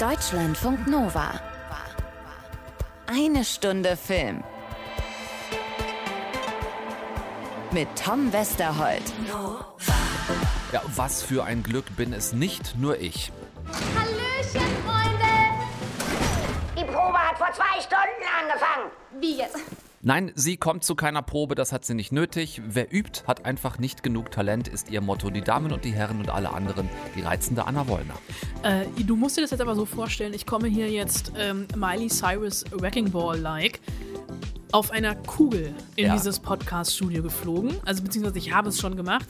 Deutschlandfunk Nova. Eine Stunde Film. Mit Tom Westerholt. Ja, was für ein Glück bin es nicht nur ich. Hallöchen, Freunde! Die Probe hat vor zwei Stunden angefangen. Wie jetzt? Nein, sie kommt zu keiner Probe, das hat sie nicht nötig. Wer übt, hat einfach nicht genug Talent, ist ihr Motto. Die Damen und die Herren und alle anderen, die reizende Anna Wollner. Äh, du musst dir das jetzt aber so vorstellen, ich komme hier jetzt ähm, Miley Cyrus Wrecking Ball-like auf einer Kugel in Ja. dieses Podcast-Studio geflogen. Also beziehungsweise ich habe es schon gemacht.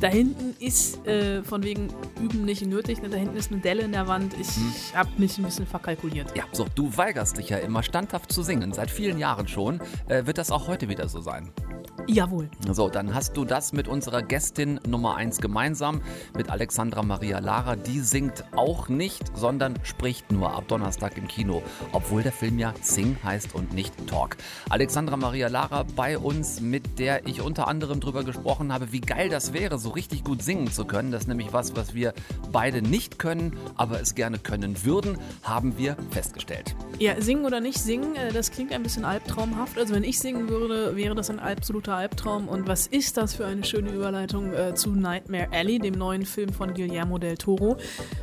Da hinten ist äh, von wegen Üben nicht nötig. ne? Da hinten ist eine Delle in der Wand. Ich Hm. habe mich ein bisschen verkalkuliert. Ja, so, du weigerst dich ja immer standhaft zu singen, seit vielen Jahren schon. Äh, wird das auch heute wieder so sein? Jawohl. So, dann hast du das mit unserer Gästin Nummer 1 gemeinsam, mit Alexandra Maria Lara. Die singt auch nicht, sondern spricht nur ab Donnerstag im Kino, obwohl der Film ja Sing heißt und nicht Talk. Alexandra Maria Lara bei uns, mit der ich unter anderem drüber gesprochen habe, wie geil das wäre, so richtig gut singen zu können. Das ist nämlich was, was wir beide nicht können, aber es gerne können würden, haben wir festgestellt. Ja, singen oder nicht singen, äh, das klingt ein bisschen albtraumhaft. Also wenn ich singen würde, wäre das ein absoluter Albtraum. Und was ist das für eine schöne Überleitung äh, zu Nightmare Alley, dem neuen Film von Guillermo del Toro,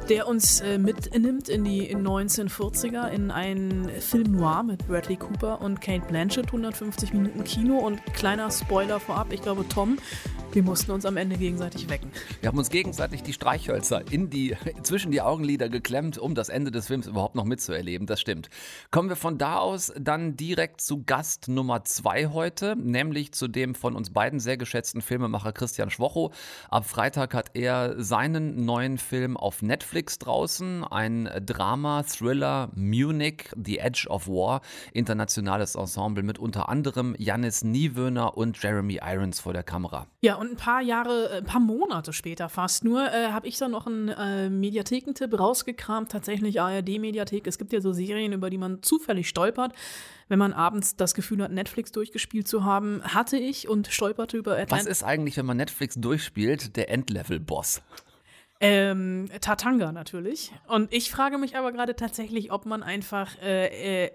der uns äh, mitnimmt in die in 1940er in einen Film noir mit Bradley Cooper und Kate Blanchett, 150 Minuten Kino. Und kleiner Spoiler vorab, ich glaube Tom, wir mussten uns am Ende gegenseitig wecken. Wir haben uns gegenseitig die Streichhölzer in die, zwischen die Augenlider geklemmt, um das Ende des Films überhaupt noch mitzuerleben. Das stimmt. Kommen wir von da aus dann direkt zu Gast Nummer zwei heute, nämlich zu dem von uns beiden sehr geschätzten Filmemacher Christian Schwocho. Ab Freitag hat er seinen neuen Film auf Netflix draußen. Ein Drama, Thriller, Munich, The Edge of War. Internationales Ensemble mit unter anderem Janis Niewöhner und Jeremy Irons vor der Kamera. Ja, und ein paar Jahre, äh, ein paar Monate später fast nur, äh, habe ich dann noch einen äh, Mediathekentipp rausgekramt, tatsächlich ARD-Mediathek. Es gibt ja so Serien, über die man zufällig stolpert. Wenn man abends das Gefühl hat, Netflix durchgespielt zu haben, hatte ich und stolperte über Was Atlant ist eigentlich, wenn man Netflix durchspielt, der Endlevel-Boss? Ähm, Tatanga natürlich. Und ich frage mich aber gerade tatsächlich, ob man einfach, äh, äh,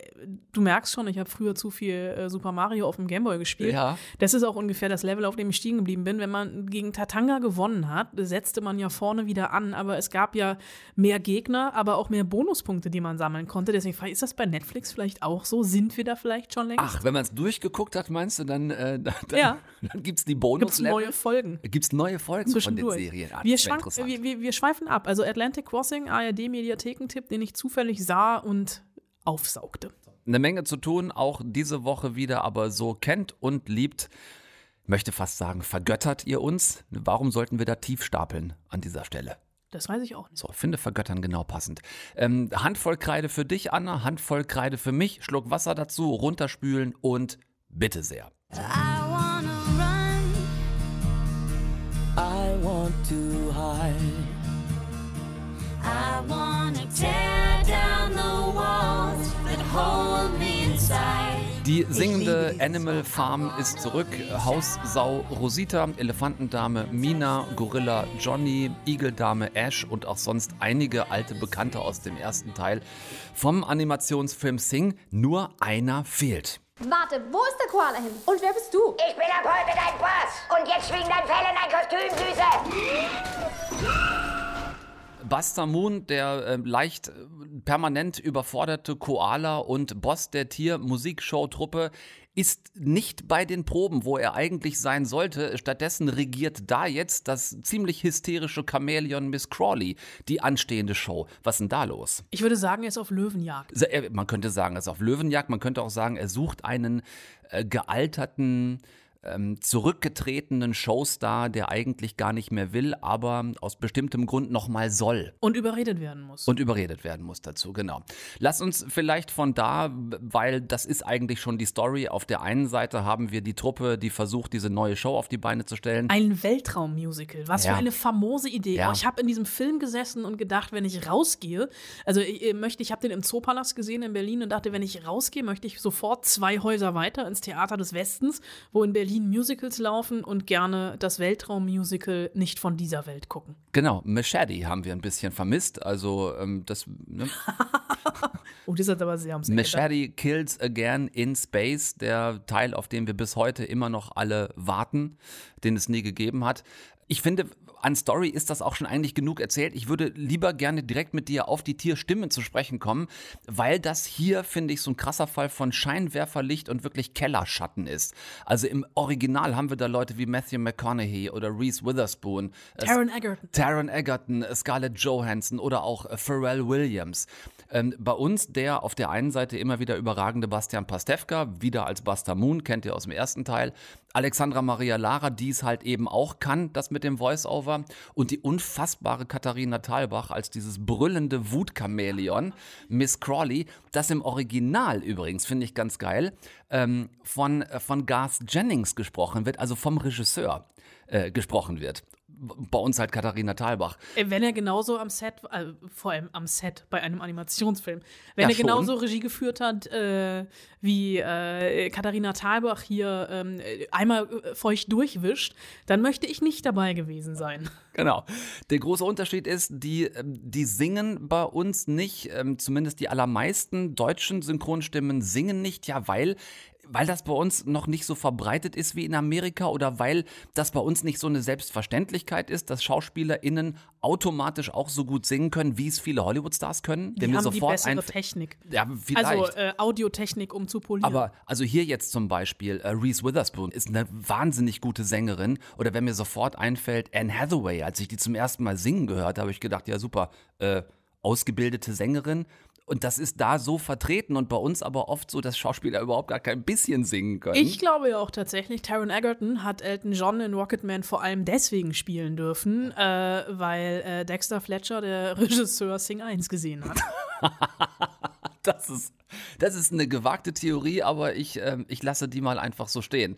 du merkst schon, ich habe früher zu viel äh, Super Mario auf dem Gameboy gespielt. Ja. Das ist auch ungefähr das Level, auf dem ich stehen geblieben bin. Wenn man gegen Tatanga gewonnen hat, setzte man ja vorne wieder an, aber es gab ja mehr Gegner, aber auch mehr Bonuspunkte, die man sammeln konnte. Deswegen frage ich, ist das bei Netflix vielleicht auch so? Sind wir da vielleicht schon längst? Ach, wenn man es durchgeguckt hat, meinst du, dann, äh, dann, Ja. dann gibt es die Gibt's Bonus-Level? neue Folgen? Gibt's neue Folgen von den. Serien? Ah, wir, das wär schwank, interessant. wir, wir, wir schweifen ab. Also Atlantic Crossing, ARD-Mediathekentipp, den ich zufällig sah und aufsaugte. Eine Menge zu tun, auch diese Woche wieder, aber so kennt und liebt, möchte fast sagen, vergöttert ihr uns? Warum sollten wir da tief stapeln an dieser Stelle? Das weiß ich auch nicht. So, finde vergöttern genau passend. Ähm, Handvoll Kreide für dich, Anna, Handvoll Kreide für mich, Schluck Wasser dazu, runterspülen und bitte sehr. I I want to hide. I wanna tear down the walls that hold me inside. Die singende Animal Farm ist zurück. Haussau Rosita, Elefantendame Mina, Gorilla Johnny, Igeldame Ash und auch sonst einige alte Bekannte aus dem ersten Teil vom Animationsfilm Sing. Nur einer fehlt. Warte, wo ist der Koala hin? Und wer bist du? Ich bin ab heute dein Boss. Und jetzt schwing dein Fell in ein Kostüm, Süße. Buster Moon, der äh, leicht äh, permanent überforderte Koala und Boss der Tier-Musikshow-Truppe, ist nicht bei den Proben, wo er eigentlich sein sollte. Stattdessen regiert da jetzt das ziemlich hysterische Chamäleon Miss Crawley die anstehende Show. Was ist denn da los? Ich würde sagen, er ist auf Löwenjagd. Er- Man könnte sagen, er ist auf Löwenjagd. Man könnte auch sagen, er sucht einen äh, gealterten, ähm, zurückgetretenen Showstar, der eigentlich gar nicht mehr will, aber aus bestimmtem Grund nochmal soll Und überredet werden muss. und überredet werden muss dazu, genau. Lass uns vielleicht von da, weil das ist eigentlich schon die Story. Auf der einen Seite haben wir die Truppe, die versucht, diese neue Show auf die Beine zu stellen. Ein Weltraummusical. Was Ja. für eine famose Idee. Ja. Oh, ich habe in diesem Film gesessen und gedacht, wenn ich rausgehe, also ich, möchte, ich habe den im Zoopalast gesehen in Berlin und dachte, wenn ich rausgehe, möchte ich sofort zwei Häuser weiter ins Theater des Westens, wo in Berlin Wien Musicals laufen und gerne das Weltraummusical nicht von dieser Welt gucken. Genau, Machete haben wir ein bisschen vermisst. Also ähm, das ne? Oh, das hat aber sehr gedacht. Machete Kills Again in Space, der Teil, auf den wir bis heute immer noch alle warten, den es nie gegeben hat. Ich finde, an Story ist das auch schon eigentlich genug erzählt. Ich würde lieber gerne direkt mit dir auf die Tierstimmen zu sprechen kommen, weil das hier, finde ich, so ein krasser Fall von Scheinwerferlicht und wirklich Kellerschatten ist. Also im Original haben wir da Leute wie Matthew McConaughey oder Reese Witherspoon. äh, Taron Egerton. Taron Egerton, Scarlett Johansson oder auch äh, Pharrell Williams. Ähm, bei uns der auf der einen Seite immer wieder überragende Bastian Pastewka, wieder als Basta Moon, kennt ihr aus dem ersten Teil. Alexandra Maria Lara, die es halt eben auch kann, das mit dem Voice-Over. Und die unfassbare Katharina Thalbach als dieses brüllende Wutchamäleon, Miss Crawley, das im Original übrigens, finde ich ganz geil, ähm, von, äh, von Garth Jennings gesprochen wird, also vom Regisseur äh, gesprochen wird. Bei uns halt Katharina Thalbach. Äh, Wenn er genauso am Set, äh, vor allem am Set bei einem Animationsfilm, wenn Ja, er genauso schon. Regie geführt hat äh, wie äh, Katharina Thalbach hier ähm, äh, einmal äh, feucht durchwischt, dann möchte ich nicht dabei gewesen sein. Genau. Der große Unterschied ist, die, ähm, die singen bei uns nicht, ähm, zumindest die allermeisten deutschen Synchronstimmen singen nicht, ja, weil weil das bei uns noch nicht so verbreitet ist wie in Amerika oder weil das bei uns nicht so eine Selbstverständlichkeit ist, dass SchauspielerInnen automatisch auch so gut singen können, wie es viele Hollywood-Stars können. Die haben die bessere Technik. Ja, vielleicht. Also äh, Audiotechnik, um zu polieren. Aber also hier jetzt zum Beispiel äh, Reese Witherspoon ist eine wahnsinnig gute Sängerin. Oder wenn mir sofort einfällt, Anne Hathaway, als ich die zum ersten Mal singen gehört habe, habe ich gedacht, ja super, äh, ausgebildete Sängerin. Und das ist da so vertreten und bei uns aber oft so, dass Schauspieler überhaupt gar kein bisschen singen können. Ich glaube ja auch tatsächlich, Taron Egerton hat Elton John in Rocketman vor allem deswegen spielen dürfen, äh, weil äh, Dexter Fletcher, der Regisseur, Sing 1 gesehen hat. Das ist, das ist eine gewagte Theorie, aber ich, ähm, ich lasse die mal einfach so stehen.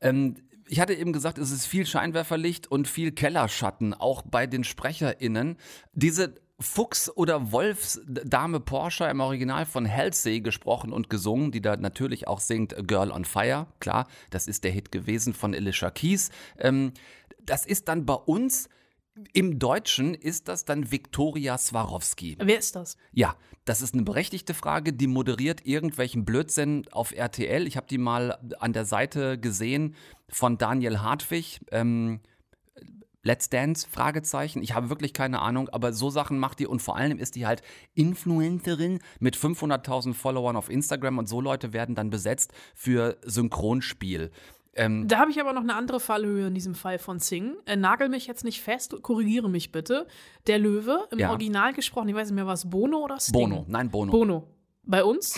Ähm, ich hatte eben gesagt, es ist viel Scheinwerferlicht und viel Kellerschatten, auch bei den SprecherInnen. Diese Fuchs- oder Wolfsdame Porsche im Original von Halsey gesprochen und gesungen, die da natürlich auch singt Girl on Fire. Klar, das ist der Hit gewesen von Alicia Keys. Ähm, das ist dann bei uns, im Deutschen ist das dann Viktoria Swarovski. Wer ist das? Ja, das ist eine berechtigte Frage. Die moderiert irgendwelchen Blödsinn auf RTL. Ich habe die mal an der Seite gesehen von Daniel Hartwig. Ähm, Let's Dance? Fragezeichen. Ich habe wirklich keine Ahnung, aber so Sachen macht die und vor allem ist die halt Influencerin mit 500.000 Followern auf Instagram und so Leute werden dann besetzt für Synchronspiel. Ähm, Da habe ich aber noch eine andere Fallhöhe in diesem Fall von Sing. Äh, nagel mich jetzt nicht fest, korrigiere mich bitte. Der Löwe, im Ja. Original gesprochen, ich weiß nicht mehr, was Bono oder Sting? Bono, nein, Bono. Bono. Bei uns?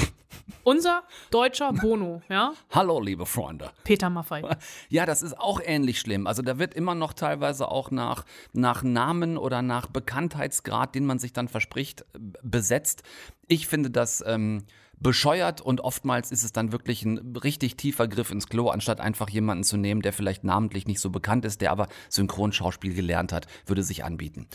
Unser deutscher Bono, ja? Hallo, liebe Freunde. Peter Maffei. Ja, das ist auch ähnlich schlimm. Also da wird immer noch teilweise auch nach, nach Namen oder nach Bekanntheitsgrad, den man sich dann verspricht, besetzt. Ich finde das ähm, bescheuert und oftmals ist es dann wirklich ein richtig tiefer Griff ins Klo, anstatt einfach jemanden zu nehmen, der vielleicht namentlich nicht so bekannt ist, der aber Synchronschauspiel gelernt hat, würde sich anbieten.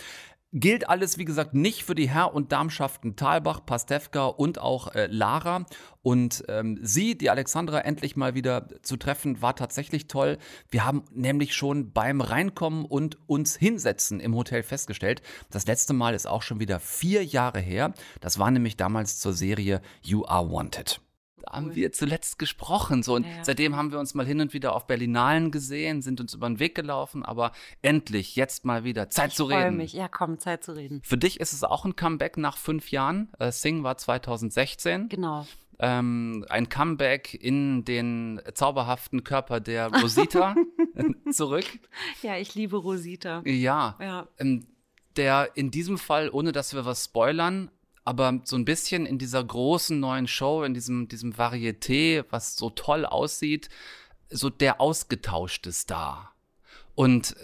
Gilt alles, wie gesagt, nicht für die Herr- und Damschaften Thalbach, Pastewka und auch äh, Lara. Und ähm, sie, die Alexandra, endlich mal wieder zu treffen, war tatsächlich toll. Wir haben nämlich schon beim Reinkommen und uns hinsetzen im Hotel festgestellt, das letzte Mal ist auch schon wieder vier Jahre her. Das war nämlich damals zur Serie You Are Wanted. Haben wir zuletzt gesprochen. So, und seitdem haben wir uns mal hin und wieder auf Berlinalen gesehen, sind uns über den Weg gelaufen, aber endlich, jetzt mal wieder Zeit zu Freue reden. mich. Ja, komm, Zeit zu reden. Für dich ist es auch ein Comeback nach fünf Jahren. Äh, Sing war 2016. Genau. Ähm, ein Comeback in den zauberhaften Körper der Rosita zurück. Ja, ich liebe Rosita. Ja, Ja. ähm, der in diesem Fall, ohne dass wir was spoilern, aber so ein bisschen in dieser großen neuen Show, in diesem, diesem Varieté, was so toll aussieht, so der ausgetauschte Star. Und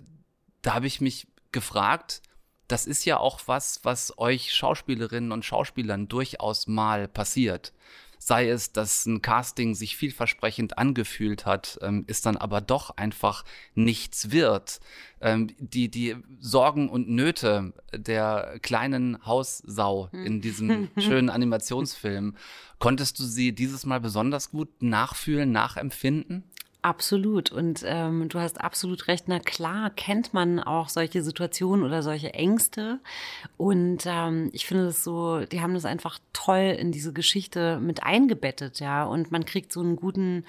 da habe ich mich gefragt, das ist ja auch was, was euch Schauspielerinnen und Schauspielern durchaus mal passiert. Sei es, dass ein Casting sich vielversprechend angefühlt hat, ähm, ist dann aber doch einfach nichts wird. Ähm, die, die Sorgen und Nöte der kleinen Haussau in diesem schönen Animationsfilm, konntest du sie dieses Mal besonders gut nachfühlen, nachempfinden? Absolut. Und ähm, du hast absolut recht. Na klar, kennt man auch solche Situationen oder solche Ängste. Und ähm, ich finde es so, die haben das einfach toll in diese Geschichte mit eingebettet, ja. Und man kriegt so einen guten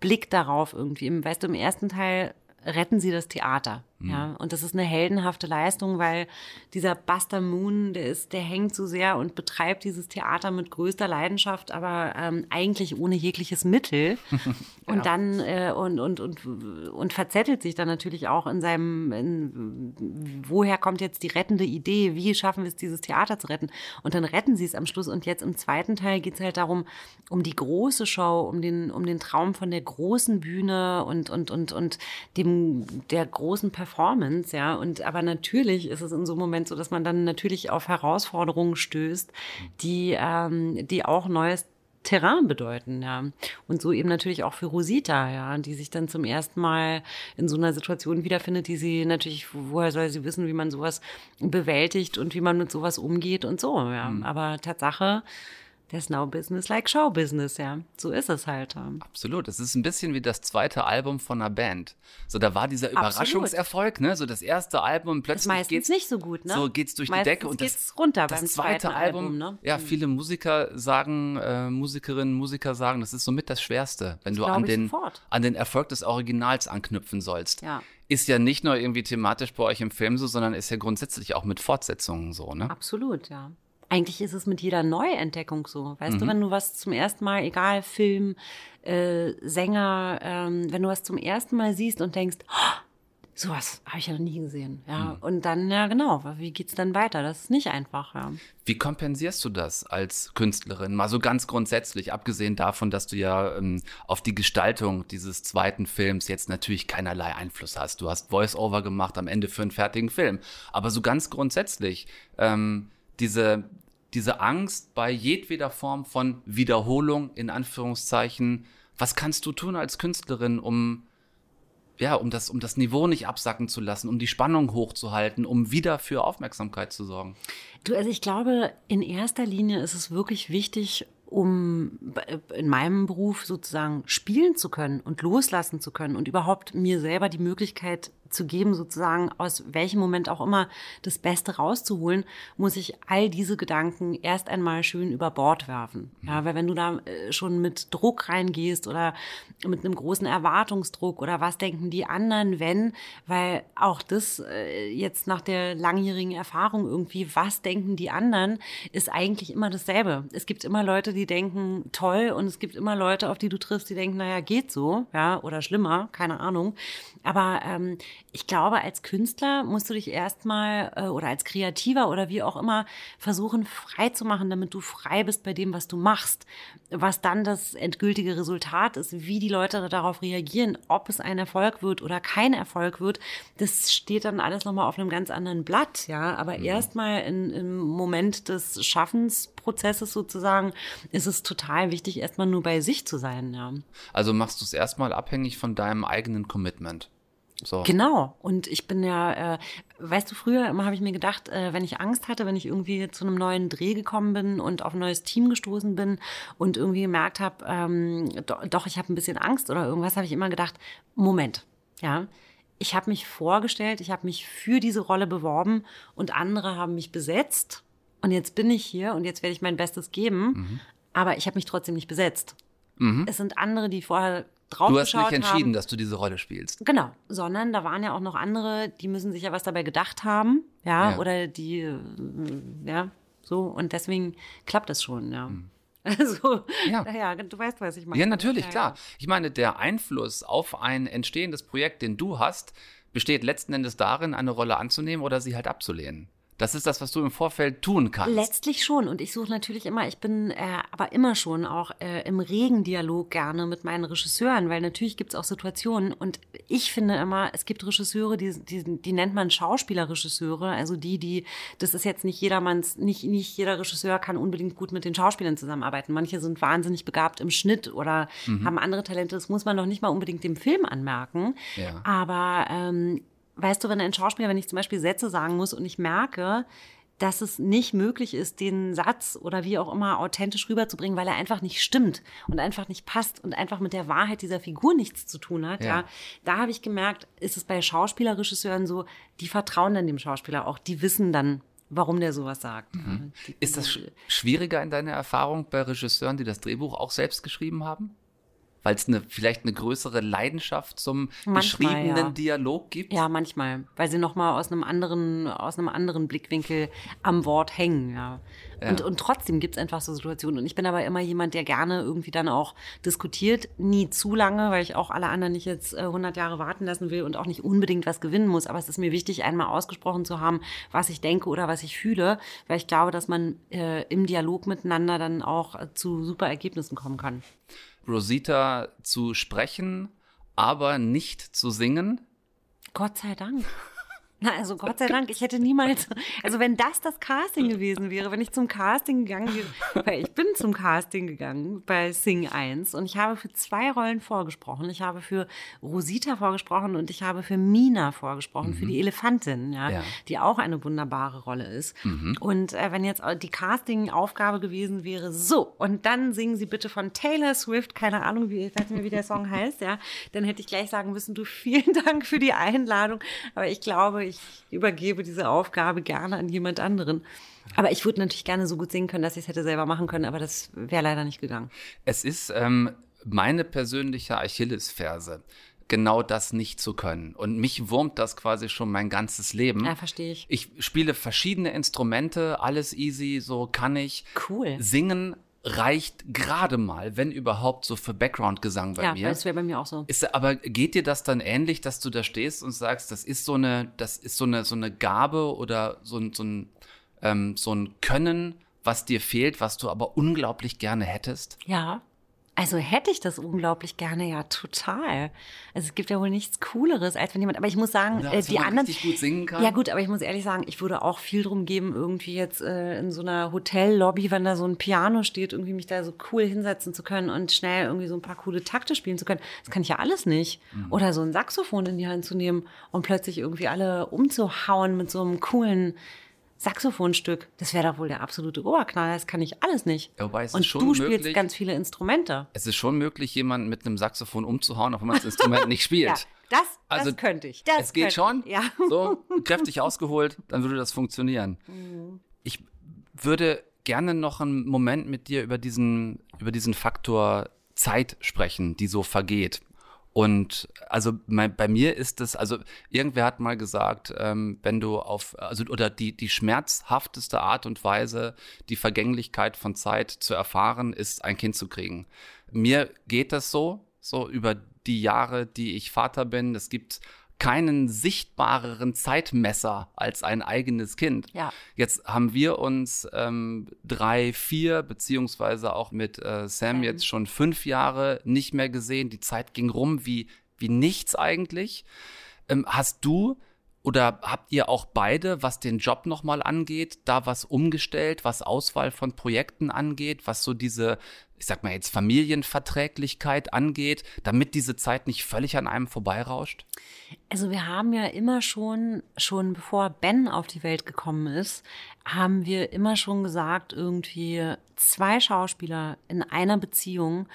Blick darauf irgendwie. Weißt du, im ersten Teil retten sie das Theater. Ja, und das ist eine heldenhafte Leistung, weil dieser Buster Moon, der ist, der hängt so sehr und betreibt dieses Theater mit größter Leidenschaft, aber ähm, eigentlich ohne jegliches Mittel. Und dann äh, und, und, und, und verzettelt sich dann natürlich auch in seinem, in, woher kommt jetzt die rettende Idee, wie schaffen wir es, dieses Theater zu retten? Und dann retten sie es am Schluss. Und jetzt im zweiten Teil geht es halt darum, um die große Show, um den, um den Traum von der großen Bühne und, und, und, und dem, der großen Performance, ja. Und aber natürlich ist es in so einem Moment so, dass man dann natürlich auf Herausforderungen stößt, die, ähm, die auch neues Terrain bedeuten, ja. Und so eben natürlich auch für Rosita, ja, die sich dann zum ersten Mal in so einer Situation wiederfindet, die sie natürlich, woher soll sie wissen, wie man sowas bewältigt und wie man mit sowas umgeht und so, ja. Aber Tatsache, there's now business like show business, ja. So ist es halt. Absolut. Es ist ein bisschen wie das zweite Album von einer Band. So, da war dieser. Überraschungserfolg, ne? So das erste Album plötzlich meistens geht's nicht so gut, ne? So geht's durch Meistens die Decke und das, geht's runter das beim zweite Album. Album, ne? Ja, viele Musiker sagen, äh, Musikerinnen, Musiker sagen, das ist somit das Schwerste, wenn du glaub an den sofort. an den Erfolg des Originals anknüpfen sollst. Ja. Ist ja nicht nur irgendwie thematisch bei euch im Film so, sondern ist ja grundsätzlich auch mit Fortsetzungen so, ne? Absolut, ja. Eigentlich ist es mit jeder Neuentdeckung so. Weißt du, wenn du was zum ersten Mal, egal Film, äh, Sänger, ähm, wenn du was zum ersten Mal siehst und denkst, oh, sowas habe ich ja noch nie gesehen. Ja. Und dann, ja genau, wie geht's dann weiter? Das ist nicht einfach, ja. Wie kompensierst du das als Künstlerin? Mal so ganz grundsätzlich, abgesehen davon, dass du ja ähm, auf die Gestaltung dieses zweiten Films jetzt natürlich keinerlei Einfluss hast. Du hast Voice-Over gemacht am Ende für einen fertigen Film. Aber so ganz grundsätzlich, ähm, diese, diese Angst bei jedweder Form von Wiederholung, in Anführungszeichen, was kannst du tun als Künstlerin, um ja, um das, um das Niveau nicht absacken zu lassen, um die Spannung hochzuhalten, um wieder für Aufmerksamkeit zu sorgen. Du, also ich glaube, in erster Linie ist es wirklich wichtig, um in meinem Beruf sozusagen spielen zu können und loslassen zu können und überhaupt mir selber die Möglichkeit zu geben, sozusagen aus welchem Moment auch immer das Beste rauszuholen, muss ich all diese Gedanken erst einmal schön über Bord werfen. Ja, weil wenn du da äh, schon mit Druck reingehst oder mit einem großen Erwartungsdruck oder was denken die anderen, wenn, weil auch das äh, jetzt nach der langjährigen Erfahrung irgendwie, was denken die anderen, ist eigentlich immer dasselbe. Es gibt immer Leute, die denken toll und es gibt immer Leute, auf die du triffst, die denken, naja, geht so, ja, oder schlimmer, keine Ahnung. Aber ähm, ich glaube, als Künstler musst du dich erstmal äh, oder als Kreativer oder wie auch immer versuchen, frei zu machen, damit du frei bist bei dem, was du machst. Was dann das endgültige Resultat ist, wie die Leute darauf reagieren, ob es ein Erfolg wird oder kein Erfolg wird, das steht dann alles nochmal auf einem ganz anderen Blatt, ja. Aber erstmal in- im Moment des Schaffensprozesses sozusagen ist es total wichtig, erstmal nur bei sich zu sein, ja. Also machst du es erstmal abhängig von deinem eigenen Commitment. So. Genau. Und ich bin ja, äh, weißt du, früher immer habe ich mir gedacht, äh, wenn ich Angst hatte, wenn ich irgendwie zu einem neuen Dreh gekommen bin und auf ein neues Team gestoßen bin und irgendwie gemerkt habe, ähm, do, doch, ich habe ein bisschen Angst oder irgendwas, habe ich immer gedacht, Moment, ja. Ich habe mich vorgestellt, ich habe mich für diese Rolle beworben und andere haben mich besetzt. Und jetzt bin ich hier und jetzt werde ich mein Bestes geben. Aber ich habe mich trotzdem nicht besetzt. Es sind andere, die vorher drauf Du hast nicht entschieden, haben. dass du diese Rolle spielst. Genau, sondern da waren ja auch noch andere, die müssen sich ja was dabei gedacht haben, ja, Ja. oder die, äh, ja, so, und deswegen klappt es schon, ja. Also, Ja. ja. du weißt, was ich meine. Ja, natürlich, Ja, klar. Ich meine, der Einfluss auf ein entstehendes Projekt, den du hast, besteht letzten Endes darin, eine Rolle anzunehmen oder sie halt abzulehnen. Das ist das, was du im Vorfeld tun kannst. Letztlich schon. Und ich suche natürlich immer, ich bin äh, aber immer schon auch äh, im regen Dialog gerne mit meinen Regisseuren, weil natürlich gibt es auch Situationen und ich finde immer, es gibt Regisseure, die, die, die nennt man Schauspielerregisseure, also die, die, das ist jetzt nicht jedermanns, nicht, nicht jeder Regisseur kann unbedingt gut mit den Schauspielern zusammenarbeiten. Manche sind wahnsinnig begabt im Schnitt oder haben andere Talente. Das muss man noch nicht mal unbedingt dem Film anmerken. Ja. Aber ähm, weißt du, wenn ein Schauspieler, wenn ich zum Beispiel Sätze sagen muss und ich merke, dass es nicht möglich ist, den Satz oder wie auch immer authentisch rüberzubringen, weil er einfach nicht stimmt und einfach nicht passt und einfach mit der Wahrheit dieser Figur nichts zu tun hat. Ja, Ja. da habe ich gemerkt, ist es bei Schauspielerregisseuren so, die vertrauen dann dem Schauspieler auch, die wissen dann, warum der sowas sagt. Mhm. Ja, Ist das sch schwieriger in deiner Erfahrung bei Regisseuren, die das Drehbuch auch selbst geschrieben haben? Weil es eine, vielleicht eine größere Leidenschaft zum Manchmal, geschriebenen ja. Dialog gibt? Ja, manchmal, weil sie noch mal aus einem anderen, aus einem anderen Blickwinkel am Wort hängen. Ja. Und, und trotzdem gibt's einfach so Situationen. Und ich bin aber immer jemand, der gerne irgendwie dann auch diskutiert, nie zu lange, weil ich auch alle anderen nicht jetzt äh, 100 Jahre warten lassen will und auch nicht unbedingt was gewinnen muss. Aber es ist mir wichtig, einmal ausgesprochen zu haben, was ich denke oder was ich fühle, weil ich glaube, dass man äh, im Dialog miteinander dann auch äh, zu super Ergebnissen kommen kann. Rosita zu sprechen, aber nicht zu singen? Gott sei Dank. Na, also Gott sei Dank, ich hätte niemals, also wenn das das Casting gewesen wäre, wenn ich zum Casting gegangen wäre, weil ich bin zum Casting gegangen bei Sing 1 und ich habe für zwei Rollen vorgesprochen. Ich habe für Rosita vorgesprochen und ich habe für Mina vorgesprochen, für die Elefantin, ja, Ja. die auch eine wunderbare Rolle ist. Und äh, wenn jetzt die Casting-Aufgabe gewesen wäre, so, und dann singen Sie bitte von Taylor Swift, keine Ahnung, wie, ich weiß nicht mehr, wie der Song heißt, ja, dann hätte ich gleich sagen müssen, du, vielen Dank für die Einladung, aber ich glaube, ich übergebe diese Aufgabe gerne an jemand anderen. Aber ich würde natürlich gerne so gut singen können, dass ich es hätte selber machen können, aber das wäre leider nicht gegangen. Es ist ähm, meine persönliche Achillesferse, genau das nicht zu können. Und mich wurmt das quasi schon mein ganzes Leben. Ja, verstehe ich. Ich spiele verschiedene Instrumente, alles easy, so kann ich. Cool. Singen reicht gerade mal, wenn überhaupt, so für Background-Gesang bei ja, mir. das wäre bei mir auch so. Ist, aber geht dir das dann ähnlich, dass du da stehst und sagst, das ist so eine, das ist so eine, so eine Gabe oder so ein, so ein, ähm, so ein Können, was dir fehlt, was du aber unglaublich gerne hättest? Ja. Also hätte ich das unglaublich gerne, ja, total. Also es gibt ja wohl nichts Cooleres, als wenn jemand, aber ich muss sagen, Oder äh, die anderen. gut singen kann? Ja, gut, aber ich muss ehrlich sagen, ich würde auch viel drum geben, irgendwie jetzt äh, in so einer Hotellobby, wenn da so ein Piano steht, irgendwie mich da so cool hinsetzen zu können und schnell irgendwie so ein paar coole Takte spielen zu können. Das kann ich ja alles nicht. Mhm. Oder so ein Saxophon in die Hand zu nehmen und plötzlich irgendwie alle umzuhauen mit so einem coolen Saxophonstück. Das wäre doch wohl der absolute Oberknaller. Das kann ich alles nicht. Ja, wobei es und ist schon du spielst möglich- ganz viele Instrumente. Es ist schon möglich, jemanden mit einem Saxophon umzuhauen, auch wenn man das Instrument nicht spielt. Ja, das, Also, das könnte ich. Das es geht schon. Ja. So, kräftig ausgeholt, dann würde das funktionieren. Ich würde gerne noch einen Moment mit dir über diesen, über diesen Faktor Zeit sprechen, die so vergeht. Und also mein, bei mir ist es, also irgendwer hat mal gesagt, ähm, wenn du auf, also oder die, die schmerzhafteste Art und Weise, die Vergänglichkeit von Zeit zu erfahren, ist ein Kind zu kriegen. Mir geht das so, so über die Jahre, die ich Vater bin. Es gibt keinen sichtbareren Zeitmesser als ein eigenes Kind. Ja. Jetzt haben wir uns ähm, drei, vier, beziehungsweise auch mit äh, Sam jetzt schon fünf Jahre nicht mehr gesehen. Die Zeit ging rum wie, wie nichts eigentlich. Ähm, hast du oder habt ihr auch beide, was den Job nochmal angeht, da was umgestellt, was Auswahl von Projekten angeht, was so diese, ich sag mal jetzt Familienverträglichkeit angeht, damit diese Zeit nicht völlig an einem vorbeirauscht? Also wir haben ja immer schon, schon bevor Ben auf die Welt gekommen ist, haben wir immer schon gesagt, irgendwie zwei Schauspieler in einer Beziehung,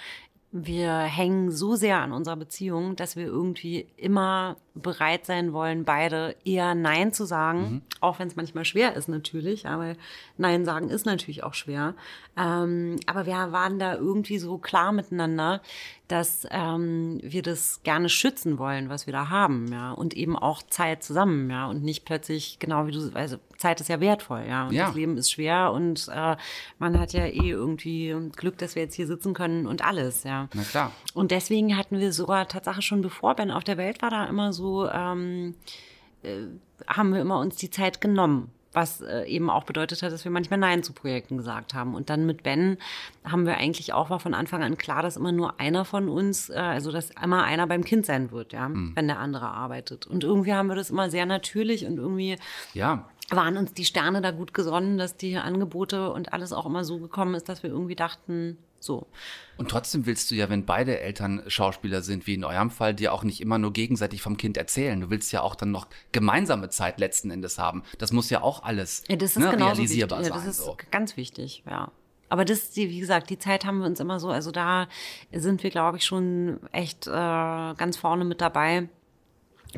wir hängen so sehr an unserer Beziehung, dass wir irgendwie immer bereit sein wollen, beide eher Nein zu sagen, auch wenn es manchmal schwer ist natürlich, aber Nein sagen ist natürlich auch schwer. Ähm, aber wir waren da irgendwie so klar miteinander, dass ähm, wir das gerne schützen wollen, was wir da haben, ja, und eben auch Zeit zusammen, ja, und nicht plötzlich, genau wie du, also Zeit ist ja wertvoll, ja, und Ja. das Leben ist schwer und äh, man hat ja eh irgendwie Glück, dass wir jetzt hier sitzen können und alles, ja. Na klar. Und deswegen hatten wir sogar Tatsache schon bevor Ben auf der Welt war, da immer so, ähm, äh, haben wir immer uns die Zeit genommen. Was äh, eben auch bedeutet hat, dass wir manchmal Nein zu Projekten gesagt haben. Und dann mit Ben haben wir eigentlich auch, war von Anfang an klar, dass immer nur einer von uns, äh, also dass immer einer beim Kind sein wird, ja, wenn der andere arbeitet. Und irgendwie haben wir das immer sehr natürlich und irgendwie Ja. waren uns die Sterne da gut gesonnen, dass die Angebote und alles auch immer so gekommen ist, dass wir irgendwie dachten, So. Und trotzdem willst du ja, wenn beide Eltern Schauspieler sind, wie in eurem Fall, dir auch nicht immer nur gegenseitig vom Kind erzählen. Du willst ja auch dann noch gemeinsame Zeit letzten Endes haben. Das muss ja auch alles Ja, das ist ne, realisierbar wichtig. Ja, sein. das ist so. ganz wichtig, ja. Aber das, wie gesagt, die Zeit haben wir uns immer so, also da sind wir, glaube ich, schon echt äh, ganz vorne mit dabei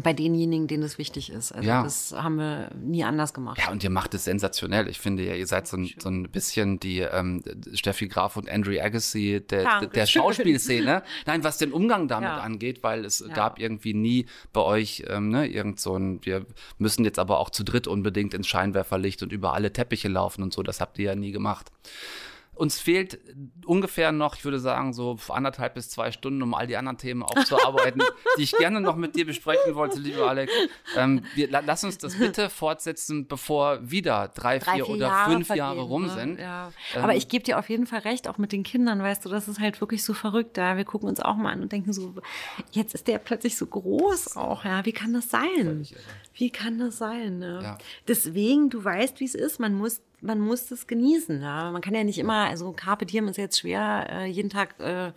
bei denjenigen, denen das wichtig ist. Also Ja. das haben wir nie anders gemacht. Ja, und ihr macht es sensationell. Ich finde ja, ihr seid so ein, so ein bisschen die ähm, Steffi Graf und Andrew Agassi der, Danke. der Schauspielszene. Nein, was den Umgang damit Ja. angeht, weil es gab irgendwie nie bei euch ähm, ne, irgend so ein, wir müssen jetzt aber auch zu dritt unbedingt ins Scheinwerferlicht und über alle Teppiche laufen und so. Das habt ihr ja nie gemacht. Uns fehlt ungefähr noch, ich würde sagen, so anderthalb bis zwei Stunden, um all die anderen Themen aufzuarbeiten, die ich gerne noch mit dir besprechen wollte, lieber Alex. Ähm, wir, la- lass uns das bitte fortsetzen, bevor wieder drei, Drei, vier, vier oder Jahre fünf Jahre rum ne? sind. Ja. Ähm, Aber ich gebe dir auf jeden Fall recht, auch mit den Kindern, weißt du, das ist halt wirklich so verrückt. Ja? Wir gucken uns auch mal an und denken so, jetzt ist der plötzlich so groß auch, ja. Wie kann das sein? Wie kann das sein? Ne? Ja. Deswegen, du weißt, wie es ist, man muss man muss das genießen. Ja? Man kann ja nicht immer, also Carpe Diem ist jetzt schwer, äh, jeden Tag äh,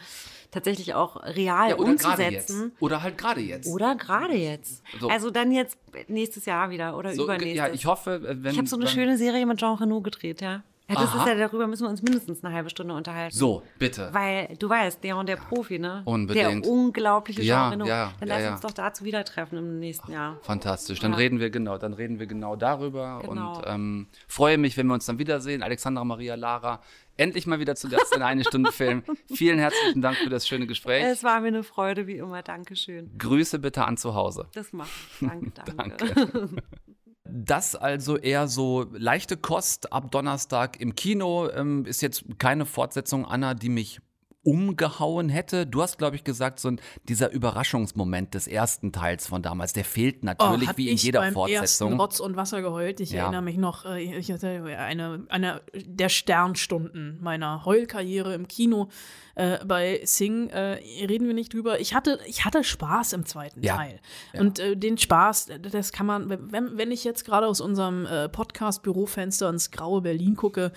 tatsächlich auch real ja, oder umzusetzen. Oder halt gerade jetzt. Oder gerade jetzt. So. Also dann jetzt nächstes Jahr wieder oder so, übernächstes. ja, ich hoffe, äh, wenn. Ich habe so eine schöne Serie mit Jean Reno gedreht, ja. Ja, das Aha. ist ja, darüber müssen wir uns mindestens eine halbe Stunde unterhalten. So, bitte. Weil du weißt, der und der Profi, ne? Unbedingt. Der unglaubliche Ja, Reno. ja, Dann ja, lass ja. uns doch dazu wieder treffen im nächsten Jahr. Fantastisch. Dann Ja. reden wir genau, dann reden wir genau darüber Genau. und ähm, freue mich, wenn wir uns dann wiedersehen. Alexandra Maria Lara, endlich mal wieder zu Gast in eine Stunde Film. Vielen herzlichen Dank für das schöne Gespräch. Es war mir eine Freude, wie immer. Dankeschön. Grüße bitte an zu Hause. Das mache ich. Danke, danke. Danke. Das also eher so leichte Kost ab Donnerstag im Kino. Ähm, ist jetzt keine Fortsetzung, Anna, die mich umgehauen hätte. Du hast, glaube ich, gesagt, so ein, dieser Überraschungsmoment des ersten Teils von damals, der fehlt natürlich Oh, wie in jeder beim Fortsetzung. Ersten Rotz und Wasser geheult. Ich Ja. erinnere mich noch, äh, ich hatte eine, eine der Sternstunden meiner Heulkarriere im Kino. Äh, bei Sing äh, reden wir nicht drüber. Ich hatte, ich hatte Spaß im zweiten Ja. Teil. Und äh, den Spaß, das kann man, wenn, wenn ich jetzt gerade aus unserem äh, Podcast-Bürofenster ins graue Berlin gucke,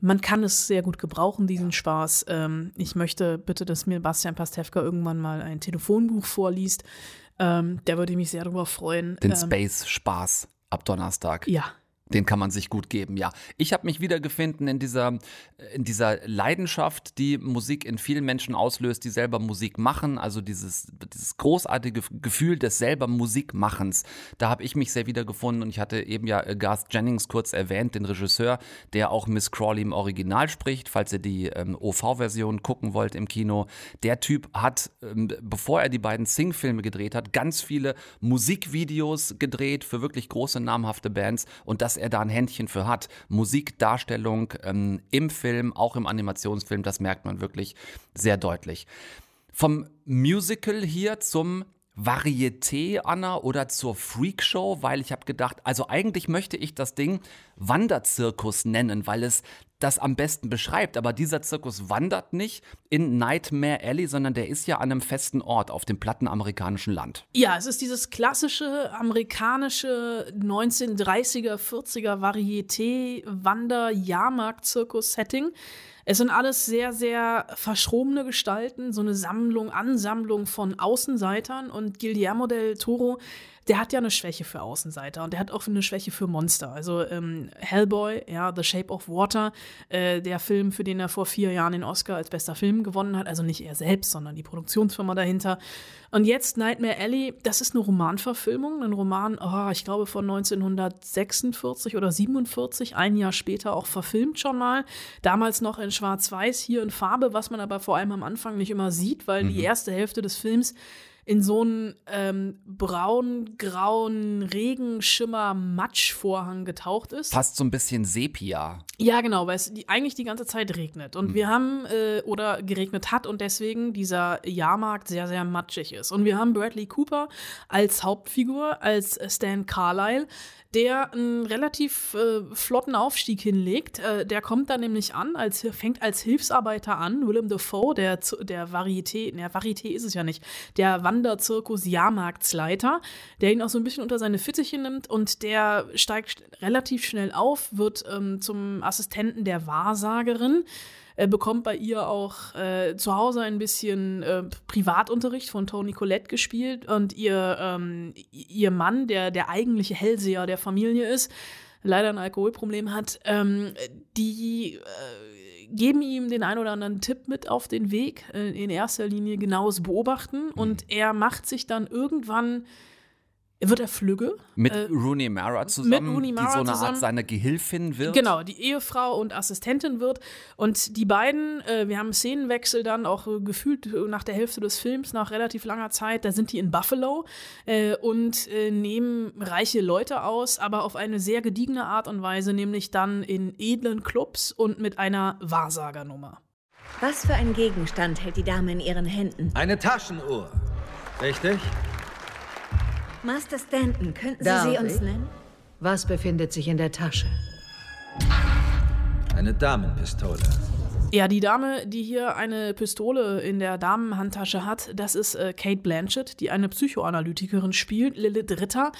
man kann es sehr gut gebrauchen, diesen Spaß. Ähm, ich möchte bitte, dass mir Bastian Pastewka irgendwann mal ein Telefonbuch vorliest. Ähm, der würde mich sehr darüber freuen. Den ähm, Space-Spaß ab Donnerstag. Ja. Den kann man sich gut geben, ja. Ich habe mich wiedergefunden in dieser, in dieser Leidenschaft, die Musik in vielen Menschen auslöst, die selber Musik machen. Also dieses, dieses großartige Gefühl des selber Musikmachens. Da habe ich mich sehr wiedergefunden und ich hatte eben ja äh, Garth Jennings kurz erwähnt, den Regisseur, der auch Miss Crawley im Original spricht, falls ihr die ähm, OV-Version gucken wollt im Kino. Der Typ hat, ähm, bevor er die beiden Sing-Filme gedreht hat, ganz viele Musikvideos gedreht für wirklich große namhafte Bands und er da ein Händchen für hat. Musikdarstellung ähm, im Film, auch im Animationsfilm, das merkt man wirklich sehr deutlich. Vom Musical hier zum Varieté, Anna, oder zur Freakshow, weil ich habe gedacht, also eigentlich möchte ich das Ding Wanderzirkus nennen, weil es das am besten beschreibt. Aber dieser Zirkus wandert nicht in Nightmare Alley, sondern der ist ja an einem festen Ort auf dem platten amerikanischen Land. Ja, es ist dieses klassische amerikanische 1930er, 40er Varieté-Wander-Jahrmarkt-Zirkus-Setting. Es sind alles sehr, sehr verschrobene Gestalten, so eine Sammlung, Ansammlung von Außenseitern. Und Guillermo del Toro, der hat ja eine Schwäche für Außenseiter und der hat auch eine Schwäche für Monster. Also ähm, Hellboy, ja, The Shape of Water, äh, der Film, für den er vor vier Jahren den Oscar als bester Film gewonnen hat. Also nicht er selbst, sondern die Produktionsfirma dahinter. Und jetzt Nightmare Alley, das ist eine Romanverfilmung, ein Roman, oh, ich glaube von 1946 oder 47, ein Jahr später auch verfilmt schon mal. Damals noch in Schwarz-Weiß, hier in Farbe, was man aber vor allem am Anfang nicht immer sieht, weil die erste Hälfte des Films in so einen ähm, braun-grauen Regenschimmer-Matschvorhang getaucht ist. Fast so ein bisschen Sepia. Ja, genau, weil es die, eigentlich die ganze Zeit regnet. Und wir haben, äh, oder geregnet hat und deswegen dieser Jahrmarkt sehr, sehr matschig ist. Und wir haben Bradley Cooper als Hauptfigur, als Stan Carlyle, der einen relativ äh, flotten Aufstieg hinlegt. Äh, der kommt dann nämlich an, als, fängt als Hilfsarbeiter an. Willem Dafoe, der, der Varieté, der Varieté ist es ja nicht, der Wanderzirkus-Jahrmarktsleiter, der ihn auch so ein bisschen unter seine Fittiche nimmt und der steigt relativ schnell auf, wird ähm, zum Assistenten der Wahrsagerin. Er bekommt bei ihr auch äh, zu Hause ein bisschen äh, Privatunterricht von Toni Collette gespielt und ihr, ähm, ihr Mann, der der eigentliche Hellseher der Familie ist, leider ein Alkoholproblem hat, ähm, die äh, geben ihm den ein oder anderen Tipp mit auf den Weg. Äh, in erster Linie genaues Beobachten und er macht sich dann irgendwann wird er flügge. Mit Äh, Rooney Mara zusammen, Rooney Mara die so eine zusammen. Art seine Gehilfin wird. Genau, die Ehefrau und Assistentin wird. Und die beiden, äh, wir haben einen Szenenwechsel dann auch äh, gefühlt nach der Hälfte des Films, nach relativ langer Zeit, da sind die in Buffalo äh, und äh, nehmen reiche Leute aus, aber auf eine sehr gediegene Art und Weise, nämlich dann in edlen Clubs und mit einer Wahrsagernummer. Was für ein Gegenstand hält die Dame in ihren Händen? Eine Taschenuhr. Richtig? Master Stanton, könnten Sie Darf sie uns ich? nennen? Was befindet sich in der Tasche? Eine Damenpistole. Ja, die Dame, die hier eine Pistole in der Damenhandtasche hat, das ist äh, Kate Blanchett, die eine Psychoanalytikerin spielt, Lilith Ritter,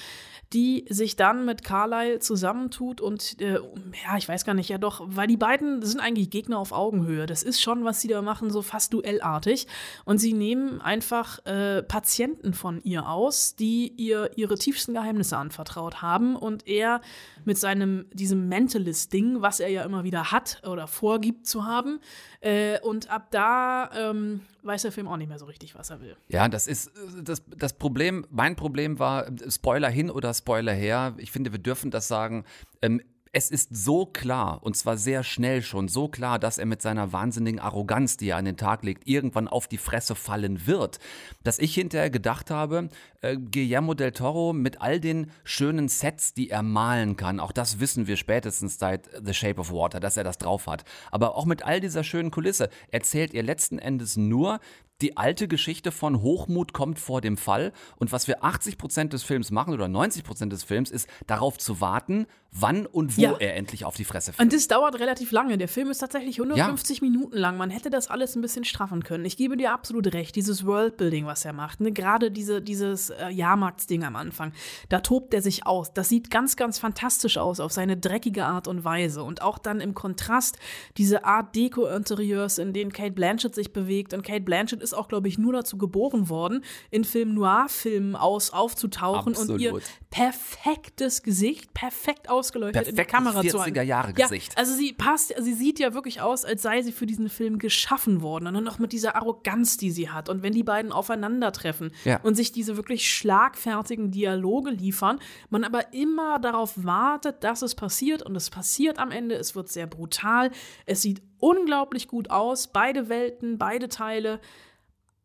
die sich dann mit Carlyle zusammentut und äh, ja, ich weiß gar nicht, ja doch, weil die beiden sind eigentlich Gegner auf Augenhöhe. Das ist schon, was sie da machen, so fast duellartig. Und sie nehmen einfach äh, Patienten von ihr aus, die ihr ihre tiefsten Geheimnisse anvertraut haben und er mit seinem, diesem Mentalist-Ding, was er ja immer wieder hat oder vorgibt zu haben. Äh, und ab da ähm, weiß der Film auch nicht mehr so richtig, was er will. Ja, das ist äh, das, das Problem. Mein Problem war, äh, Spoiler hin oder Spoiler her. Ich finde, wir dürfen das sagen. Ähm, es ist so klar, und zwar sehr schnell schon, so klar, dass er mit seiner wahnsinnigen Arroganz, die er an den Tag legt, irgendwann auf die Fresse fallen wird, dass ich hinterher gedacht habe, äh, Guillermo del Toro mit all den schönen Sets, die er malen kann, auch das wissen wir spätestens seit The Shape of Water, dass er das drauf hat, aber auch mit all dieser schönen Kulisse erzählt er letzten Endes nur, die alte Geschichte von Hochmut kommt vor dem Fall. Und was wir 80% des Films machen oder 90% des Films ist darauf zu warten, wann und wo Ja. er endlich auf die Fresse fällt. Und das dauert relativ lange. Der Film ist tatsächlich 150 Minuten lang. Man hätte das alles ein bisschen straffen können. Ich gebe dir absolut recht. Dieses Worldbuilding, was er macht, ne? gerade diese, dieses äh, Jahrmarktsding am Anfang, da tobt er sich aus. Das sieht ganz, ganz fantastisch aus auf seine dreckige Art und Weise. Und auch dann im Kontrast diese Art Deko-Interieurs, in denen Kate Blanchett sich bewegt. Und Kate Blanchett ist auch, glaube ich, nur dazu geboren worden, in Film-Noir-Filmen aus aufzutauchen und ihr Absolut. perfektes Gesicht, perfekt ausgeleuchtet in der Kamera zu 40er Jahre Ja, Gesicht. also sie passt, sie sieht ja wirklich aus, als sei sie für diesen Film geschaffen worden. Und dann noch mit dieser Arroganz, die sie hat. Und wenn die beiden aufeinandertreffen Ja. und sich diese wirklich schlagfertigen Dialoge liefern, man aber immer darauf wartet, dass es passiert. Und es passiert am Ende. Es wird sehr brutal. Es sieht unglaublich gut aus. Beide Welten, beide Teile.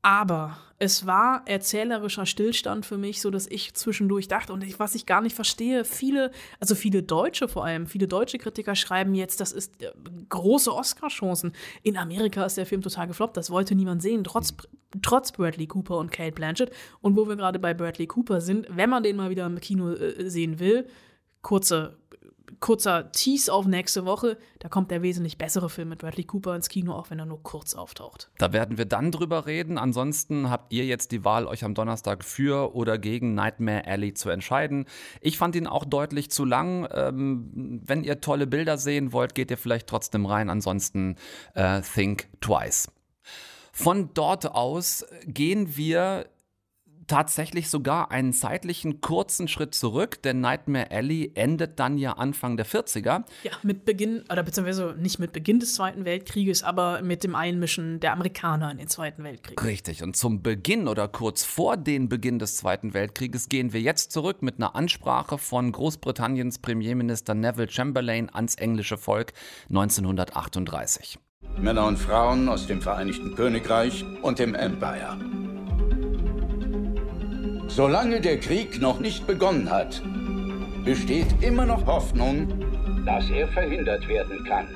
Aber es war erzählerischer Stillstand für mich, so dass ich zwischendurch dachte und ich, was ich gar nicht verstehe, viele, also viele Deutsche vor allem, viele deutsche Kritiker schreiben jetzt, das ist äh, große Oscar-Chancen. In Amerika ist der Film total gefloppt, das wollte niemand sehen, trotz, trotz Bradley Cooper und Kate Blanchett. Und wo wir gerade bei Bradley Cooper sind, wenn man den mal wieder im Kino äh, sehen will, kurze kurzer Tease auf nächste Woche. Da kommt der wesentlich bessere Film mit Bradley Cooper ins Kino, auch wenn er nur kurz auftaucht. Da werden wir dann drüber reden. Ansonsten habt ihr jetzt die Wahl, euch am Donnerstag für oder gegen Nightmare Alley zu entscheiden. Ich fand ihn auch deutlich zu lang. Ähm, wenn ihr tolle Bilder sehen wollt, geht ihr vielleicht trotzdem rein. Ansonsten äh, think twice. Von dort aus gehen wir tatsächlich sogar einen zeitlichen kurzen Schritt zurück, denn Nightmare Alley endet dann ja Anfang der 40er. Ja, mit Beginn, oder beziehungsweise nicht mit Beginn des Zweiten Weltkrieges, aber mit dem Einmischen der Amerikaner in den Zweiten Weltkrieg. Richtig. Und zum Beginn oder kurz vor den Beginn des Zweiten Weltkrieges gehen wir jetzt zurück mit einer Ansprache von Großbritanniens Premierminister Neville Chamberlain ans englische Volk 1938. Männer und Frauen aus dem Vereinigten Königreich und dem Empire. Solange der Krieg noch nicht begonnen hat, besteht immer noch Hoffnung, dass er verhindert werden kann.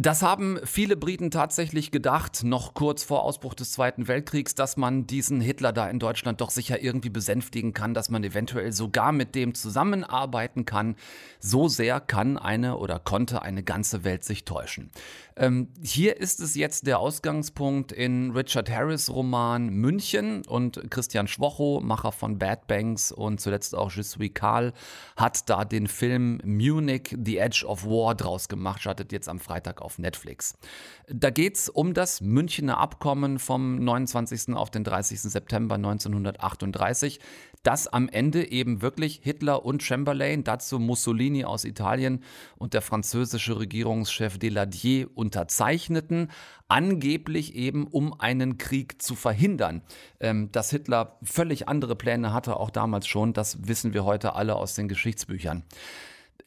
Das haben viele Briten tatsächlich gedacht, noch kurz vor Ausbruch des Zweiten Weltkriegs, dass man diesen Hitler da in Deutschland doch sicher irgendwie besänftigen kann, dass man eventuell sogar mit dem zusammenarbeiten kann. So sehr kann eine oder konnte eine ganze Welt sich täuschen. Ähm, hier ist es jetzt der Ausgangspunkt in Richard Harris Roman München und Christian Schwocho, Macher von Bad Banks und zuletzt auch Je suis Karl, hat da den Film Munich, The Edge of War draus gemacht, startet jetzt am Freitag auf Netflix. Da geht es um das Münchener Abkommen vom 29. auf den 30. September 1938, das am Ende eben wirklich Hitler und Chamberlain, dazu Mussolini aus Italien und der französische Regierungschef Deladier unterzeichneten, angeblich eben um einen Krieg zu verhindern. Ähm, dass Hitler völlig andere Pläne hatte, auch damals schon, das wissen wir heute alle aus den Geschichtsbüchern.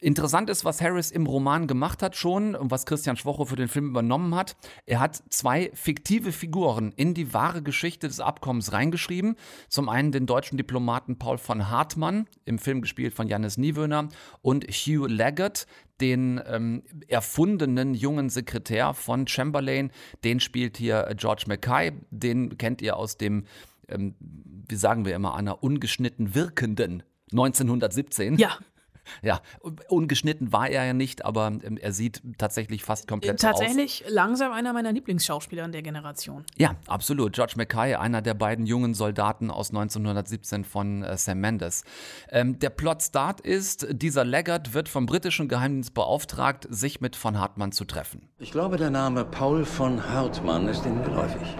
Interessant ist, was Harris im Roman gemacht hat schon und was Christian Schwocho für den Film übernommen hat. Er hat zwei fiktive Figuren in die wahre Geschichte des Abkommens reingeschrieben. Zum einen den deutschen Diplomaten Paul von Hartmann, im Film gespielt von Jannis Niewöhner, und Hugh Leggett, den ähm, erfundenen jungen Sekretär von Chamberlain. Den spielt hier George Mackay. Den kennt ihr aus dem, ähm, wie sagen wir immer, einer ungeschnitten wirkenden 1917. Ja. Ja, ungeschnitten war er ja nicht, aber ähm, er sieht tatsächlich fast komplett so aus. Tatsächlich langsam einer meiner Lieblingsschauspieler in der Generation. Ja, absolut. George Mackay, einer der beiden jungen Soldaten aus 1917 von äh, Sam Mendes. Ähm, der Plot-Start ist, dieser Leggett wird vom britischen Geheimdienst beauftragt, sich mit von Hartmann zu treffen. Ich glaube, der Name Paul von Hartmann ist Ihnen geläufig.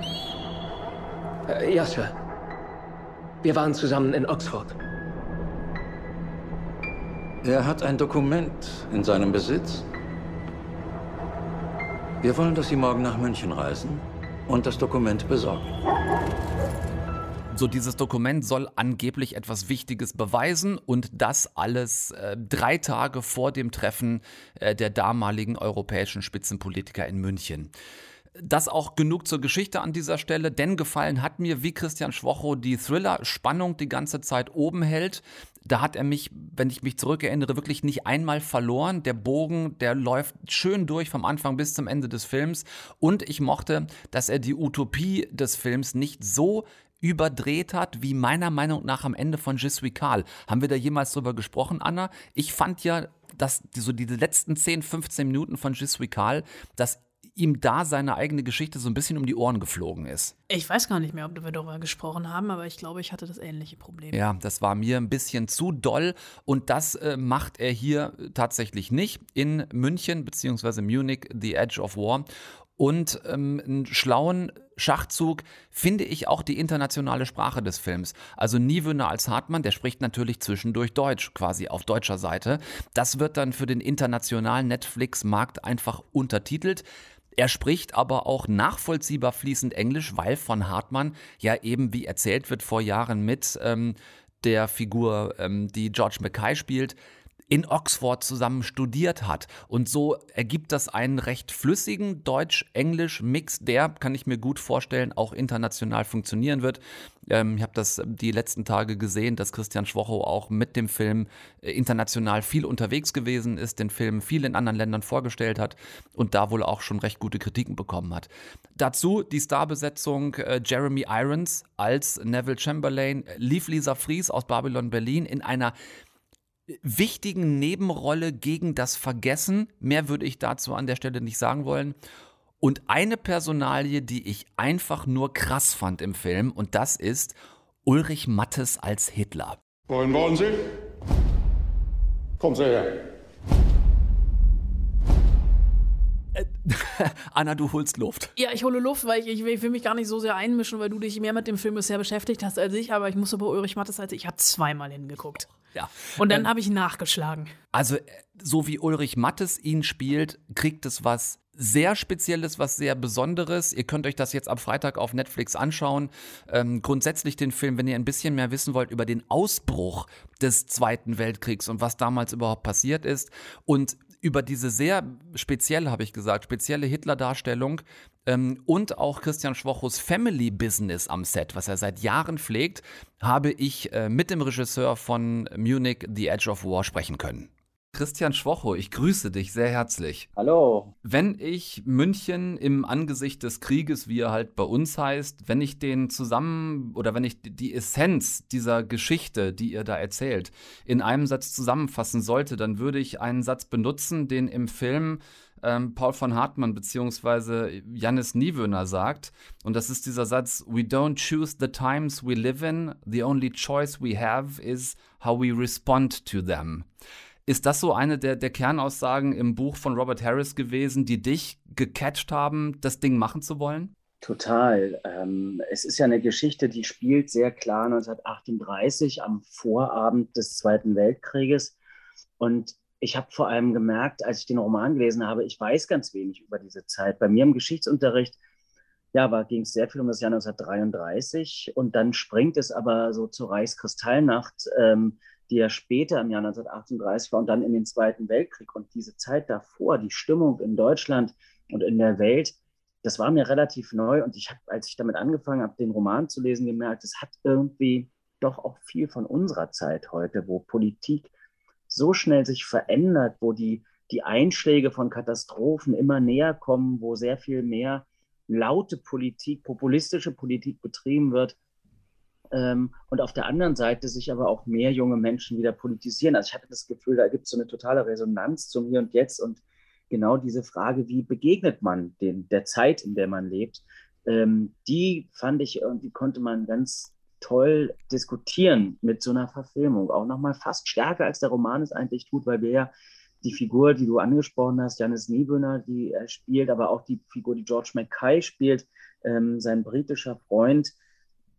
Äh, ja, Sir. Wir waren zusammen in Oxford. Er hat ein Dokument in seinem Besitz. Wir wollen, dass Sie morgen nach München reisen und das Dokument besorgen. So, dieses Dokument soll angeblich etwas Wichtiges beweisen und das alles äh, drei Tage vor dem Treffen äh, der damaligen europäischen Spitzenpolitiker in München. Das auch genug zur Geschichte an dieser Stelle, denn gefallen hat mir, wie Christian Schwocho die Thriller-Spannung die ganze Zeit oben hält. Da hat er mich, wenn ich mich zurückerinnere, wirklich nicht einmal verloren. Der Bogen, der läuft schön durch vom Anfang bis zum Ende des Films. Und ich mochte, dass er die Utopie des Films nicht so überdreht hat, wie meiner Meinung nach am Ende von Je suis Karl. Haben wir da jemals drüber gesprochen, Anna? Ich fand ja, dass so diese letzten 10, 15 Minuten von Je suis Karl, dass ihm da seine eigene Geschichte so ein bisschen um die Ohren geflogen ist. Ich weiß gar nicht mehr, ob wir darüber gesprochen haben, aber ich glaube, ich hatte das ähnliche Problem. Ja, das war mir ein bisschen zu doll und das äh, macht er hier tatsächlich nicht in München beziehungsweise Munich, The Edge of War. Und ähm, einen schlauen Schachzug finde ich auch die internationale Sprache des Films. Also Niewöhner als Hartmann, der spricht natürlich zwischendurch Deutsch, quasi auf deutscher Seite. Das wird dann für den internationalen Netflix-Markt einfach untertitelt. Er spricht aber auch nachvollziehbar fließend Englisch, weil von Hartmann ja eben, wie erzählt wird, vor Jahren mit ähm, der Figur, ähm, die George Mackay spielt, in Oxford zusammen studiert hat. Und so ergibt das einen recht flüssigen Deutsch-Englisch-Mix, der, kann ich mir gut vorstellen, auch international funktionieren wird. Ähm, ich habe das die letzten Tage gesehen, dass Christian Schwocho auch mit dem Film äh, international viel unterwegs gewesen ist, den Film viel in anderen Ländern vorgestellt hat und da wohl auch schon recht gute Kritiken bekommen hat. Dazu die Starbesetzung äh, Jeremy Irons als Neville Chamberlain, lief Lisa Fries aus Babylon Berlin in einer wichtigen Nebenrolle gegen das Vergessen. Mehr würde ich dazu an der Stelle nicht sagen wollen. Und eine Personalie, die ich einfach nur krass fand im Film, und das ist Ulrich Mattes als Hitler. Wohin wollen Sie? Kommen Sie her. Anna, du holst Luft. Ja, ich hole Luft, weil ich, ich, will mich gar nicht so sehr einmischen, weil du dich mehr mit dem Film bisher beschäftigt hast als ich, aber ich musste bei Ulrich Mattes als ich habe zweimal hingeguckt. Ja. Und dann Ähm, habe ich nachgeschlagen. Also, äh, so wie Ulrich Mattes ihn spielt, kriegt es was sehr Spezielles, was sehr Besonderes. Ihr könnt euch das jetzt am Freitag auf Netflix anschauen. Ähm, grundsätzlich den Film, wenn ihr ein bisschen mehr wissen wollt über den Ausbruch des Zweiten Weltkriegs und was damals überhaupt passiert ist. Und über diese sehr spezielle, habe ich gesagt, spezielle Hitler-Darstellung ähm, und auch Christian Schwochos Family Business am Set, was er seit Jahren pflegt, habe ich äh, mit dem Regisseur von Munich The Edge of War sprechen können. Christian Schwocho, ich grüße dich sehr herzlich. Hallo. Wenn ich München im Angesicht des Krieges, wie er halt bei uns heißt, wenn ich den zusammen oder wenn ich die Essenz dieser Geschichte, die ihr da erzählt, in einem Satz zusammenfassen sollte, dann würde ich einen Satz benutzen, den im Film ähm, Paul von Hartmann bzw. Janis Niewöhner sagt. Und das ist dieser Satz: We don't choose the times we live in. The only choice we have is how we respond to them. Ist das so eine der, der Kernaussagen im Buch von Robert Harris gewesen, die dich gecatcht haben, das Ding machen zu wollen? Total. Ähm, es ist ja eine Geschichte, die spielt sehr klar 1938 am Vorabend des Zweiten Weltkrieges. Und ich habe vor allem gemerkt, als ich den Roman gelesen habe, ich weiß ganz wenig über diese Zeit. Bei mir im Geschichtsunterricht ja, ging es sehr viel um das Jahr 1933 und dann springt es aber so zur Reichskristallnacht. Ähm, die ja später im Jahr 1938 war und dann in den Zweiten Weltkrieg. Und diese Zeit davor, die Stimmung in Deutschland und in der Welt, das war mir relativ neu. Und ich habe, als ich damit angefangen habe, den Roman zu lesen, gemerkt, es hat irgendwie doch auch viel von unserer Zeit heute, wo Politik so schnell sich verändert, wo die, die Einschläge von Katastrophen immer näher kommen, wo sehr viel mehr laute Politik, populistische Politik betrieben wird, ähm, und auf der anderen Seite sich aber auch mehr junge Menschen wieder politisieren. Also ich hatte das Gefühl, da gibt es so eine totale Resonanz zum Hier und Jetzt und genau diese Frage, wie begegnet man den, der Zeit, in der man lebt, ähm, die fand ich und die konnte man ganz toll diskutieren mit so einer Verfilmung. Auch nochmal fast stärker, als der Roman es eigentlich tut, weil wir ja die Figur, die du angesprochen hast, Janis Nieböhner, die er spielt, aber auch die Figur, die George Mackay spielt, ähm, sein britischer Freund,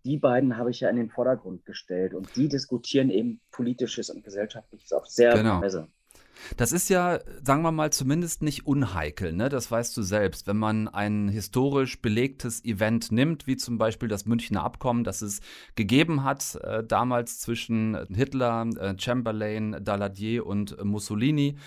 die beiden habe ich ja in den Vordergrund gestellt und die diskutieren eben politisches und gesellschaftliches auf sehr genau. Weise. Das ist ja, sagen wir mal, zumindest nicht unheikel, ne? Das weißt du selbst. Wenn man ein historisch belegtes Event nimmt, wie zum Beispiel das Münchner Abkommen, das es gegeben hat, äh, damals zwischen Hitler, äh, Chamberlain, Daladier und äh, Mussolini,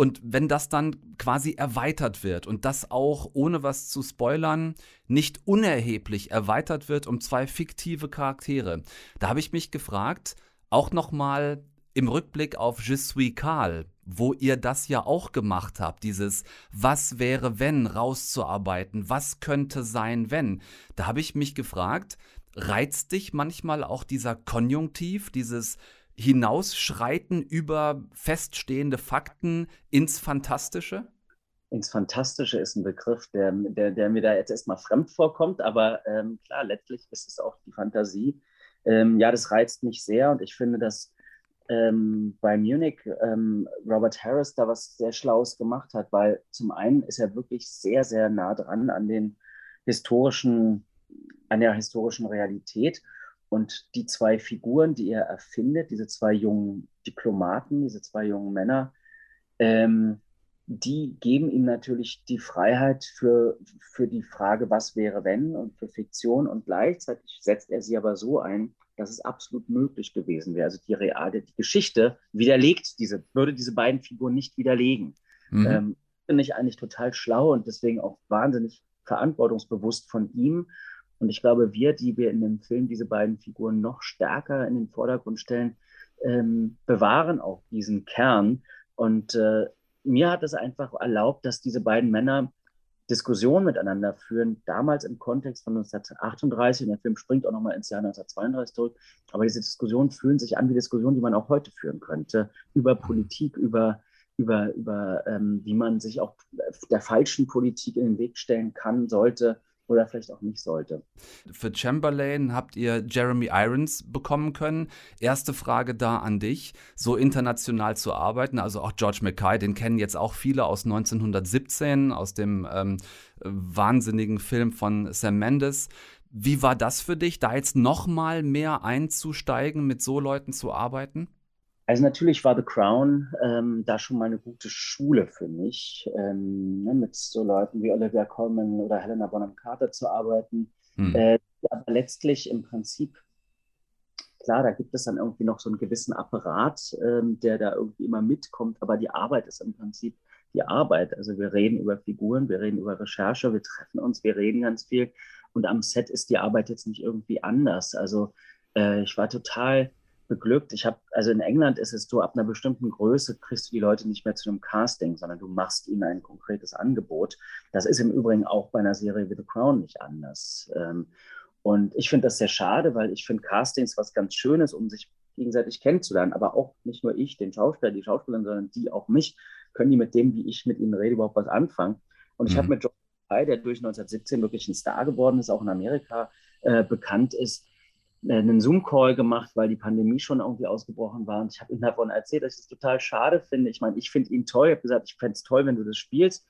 und wenn das dann quasi erweitert wird und das auch, ohne was zu spoilern, nicht unerheblich erweitert wird um zwei fiktive Charaktere, da habe ich mich gefragt, auch nochmal im Rückblick auf Je suis Karl, wo ihr das ja auch gemacht habt, dieses Was wäre wenn rauszuarbeiten, was könnte sein wenn, da habe ich mich gefragt, reizt dich manchmal auch dieser Konjunktiv, dieses hinausschreiten über feststehende Fakten ins Fantastische? Ins Fantastische ist ein Begriff, der, der, der mir da jetzt erstmal fremd vorkommt, aber ähm, klar, letztlich ist es auch die Fantasie. Ähm, ja, das reizt mich sehr und ich finde, dass ähm, bei Munich ähm, Robert Harris da was sehr Schlaues gemacht hat, weil zum einen ist er wirklich sehr, sehr nah dran an den historischen, an der historischen Realität und die zwei Figuren, die er erfindet, diese zwei jungen Diplomaten, diese zwei jungen Männer, ähm, die geben ihm natürlich die Freiheit für, für die Frage, was wäre wenn und für Fiktion. Und gleichzeitig setzt er sie aber so ein, dass es absolut möglich gewesen wäre. Also die reale, die Geschichte widerlegt diese, würde diese beiden Figuren nicht widerlegen. Mhm. Ähm, Finde ich eigentlich total schlau und deswegen auch wahnsinnig verantwortungsbewusst von ihm und ich glaube, wir, die wir in dem Film diese beiden Figuren noch stärker in den Vordergrund stellen, ähm, bewahren auch diesen Kern. Und äh, mir hat es einfach erlaubt, dass diese beiden Männer Diskussionen miteinander führen, damals im Kontext von 1938, und der Film springt auch nochmal ins Jahr 1932 zurück, aber diese Diskussionen fühlen sich an wie Diskussionen, die man auch heute führen könnte, über Politik, über, über, über ähm, wie man sich auch der falschen Politik in den Weg stellen kann, sollte, oder vielleicht auch nicht sollte. Für Chamberlain habt ihr Jeremy Irons bekommen können. Erste Frage da an dich, so international zu arbeiten, also auch George Mackay, den kennen jetzt auch viele aus 1917, aus dem ähm, wahnsinnigen Film von Sam Mendes. Wie war das für dich, da jetzt noch mal mehr einzusteigen, mit so Leuten zu arbeiten? Also natürlich war The Crown ähm, da schon mal eine gute Schule für mich, ähm, ne, mit so Leuten wie Olivia Colman oder Helena Bonham Carter zu arbeiten. Hm. Äh, aber letztlich im Prinzip, klar, da gibt es dann irgendwie noch so einen gewissen Apparat, ähm, der da irgendwie immer mitkommt, aber die Arbeit ist im Prinzip die Arbeit. Also wir reden über Figuren, wir reden über Recherche, wir treffen uns, wir reden ganz viel. Und am Set ist die Arbeit jetzt nicht irgendwie anders. Also äh, ich war total beglückt. Ich habe, also in England ist es so, ab einer bestimmten Größe kriegst du die Leute nicht mehr zu einem Casting, sondern du machst ihnen ein konkretes Angebot. Das ist im Übrigen auch bei einer Serie wie The Crown nicht anders. Ähm, und ich finde das sehr schade, weil ich finde Castings was ganz Schönes, um sich gegenseitig kennenzulernen. Aber auch nicht nur ich, den Schauspieler, die Schauspielerin, sondern die auch mich, können die mit dem, wie ich mit ihnen rede, überhaupt was anfangen. Und ich Mhm. habe mit John Pye, der durch 1917 wirklich ein Star geworden ist, auch in Amerika äh, bekannt ist, einen Zoom-Call gemacht, weil die Pandemie schon irgendwie ausgebrochen war. Und ich habe ihm davon erzählt, dass ich das total schade finde. Ich meine, ich finde ihn toll. Ich habe gesagt, ich fände es toll, wenn du das spielst.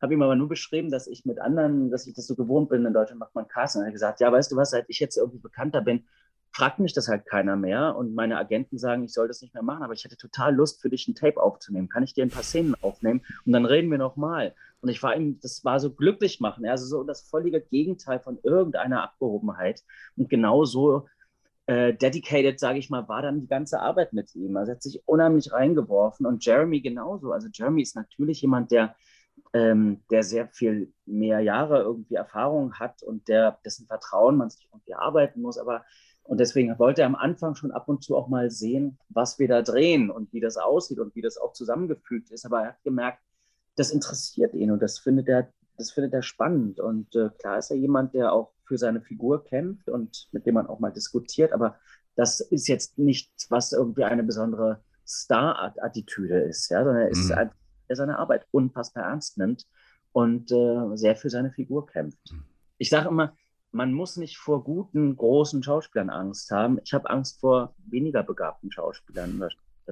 Habe ihm aber nur beschrieben, dass ich mit anderen, dass ich das so gewohnt bin. In Deutschland macht man Casting. Und er hat gesagt, ja, weißt du was, seit ich jetzt irgendwie bekannter bin, fragt mich das halt keiner mehr. Und meine Agenten sagen, ich soll das nicht mehr machen. Aber ich hätte total Lust, für dich ein Tape aufzunehmen. Kann ich dir ein paar Szenen aufnehmen? Und dann reden wir nochmal. Und ich war ihm, das war so glücklich machen. Also so das völlige Gegenteil von irgendeiner Abgehobenheit. Und genau so äh, dedicated, sage ich mal, war dann die ganze Arbeit mit ihm. Also er hat sich unheimlich reingeworfen und Jeremy genauso. Also Jeremy ist natürlich jemand, der, ähm, der sehr viel mehr Jahre irgendwie Erfahrung hat und der, dessen Vertrauen man sich irgendwie arbeiten muss. Aber und deswegen wollte er am Anfang schon ab und zu auch mal sehen, was wir da drehen und wie das aussieht und wie das auch zusammengefügt ist. Aber er hat gemerkt, das interessiert ihn und das findet er, das findet er spannend. Und äh, klar ist er jemand, der auch für seine Figur kämpft und mit dem man auch mal diskutiert. Aber das ist jetzt nichts, was irgendwie eine besondere Star-Attitüde ist, ja, sondern er ist Mhm. einfach, der seine Arbeit unfassbar ernst nimmt und äh, sehr für seine Figur kämpft. Ich sage immer, man muss nicht vor guten, großen Schauspielern Angst haben. Ich habe Angst vor weniger begabten Schauspielern.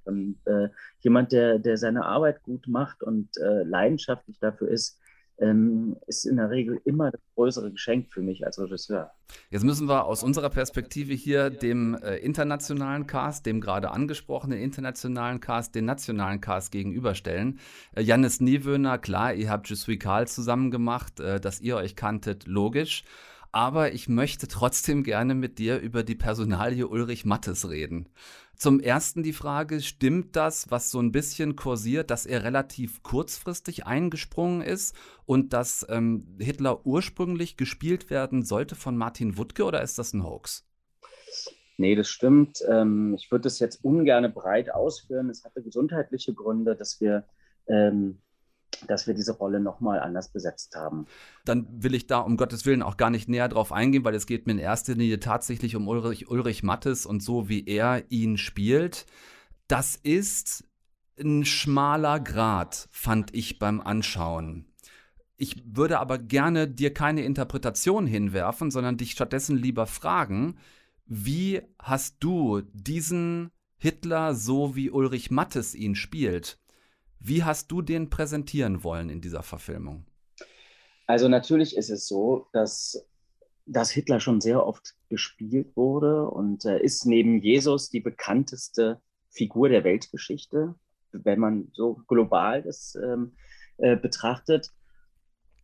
Und, äh, jemand, der, der seine Arbeit gut macht und äh, leidenschaftlich dafür ist, ähm, ist in der Regel immer das größere Geschenk für mich als Regisseur. Jetzt müssen wir aus unserer Perspektive hier dem äh, internationalen Cast, dem gerade angesprochenen internationalen Cast, den nationalen Cast gegenüberstellen. Äh, Jannis Niewöhner, klar, ihr habt Je suis Karl zusammen gemacht, äh, dass ihr euch kanntet, logisch. Aber ich möchte trotzdem gerne mit dir über die Personalie Ulrich Mattes reden. Zum ersten die Frage, stimmt das, was so ein bisschen kursiert, dass er relativ kurzfristig eingesprungen ist und dass ähm, Hitler ursprünglich gespielt werden sollte von Martin Wuttke oder ist das ein Hoax? Nee, das stimmt. Ähm, ich würde das jetzt ungern breit ausführen. Es hatte gesundheitliche Gründe, dass wir, ähm, dass wir diese Rolle nochmal anders besetzt haben. Dann will ich da um Gottes Willen auch gar nicht näher drauf eingehen, weil es geht mir in erster Linie tatsächlich um Ulrich, Ulrich Mattes und so, wie er ihn spielt. Das ist ein schmaler Grat, fand ich beim Anschauen. Ich würde aber gerne dir keine Interpretation hinwerfen, sondern dich stattdessen lieber fragen, wie hast du diesen Hitler, so wie Ulrich Mattes ihn spielt, wie hast du den präsentieren wollen in dieser Verfilmung? Also natürlich ist es so, dass, dass Hitler schon sehr oft gespielt wurde und er ist neben Jesus die bekannteste Figur der Weltgeschichte, wenn man so global das ähm, äh, betrachtet.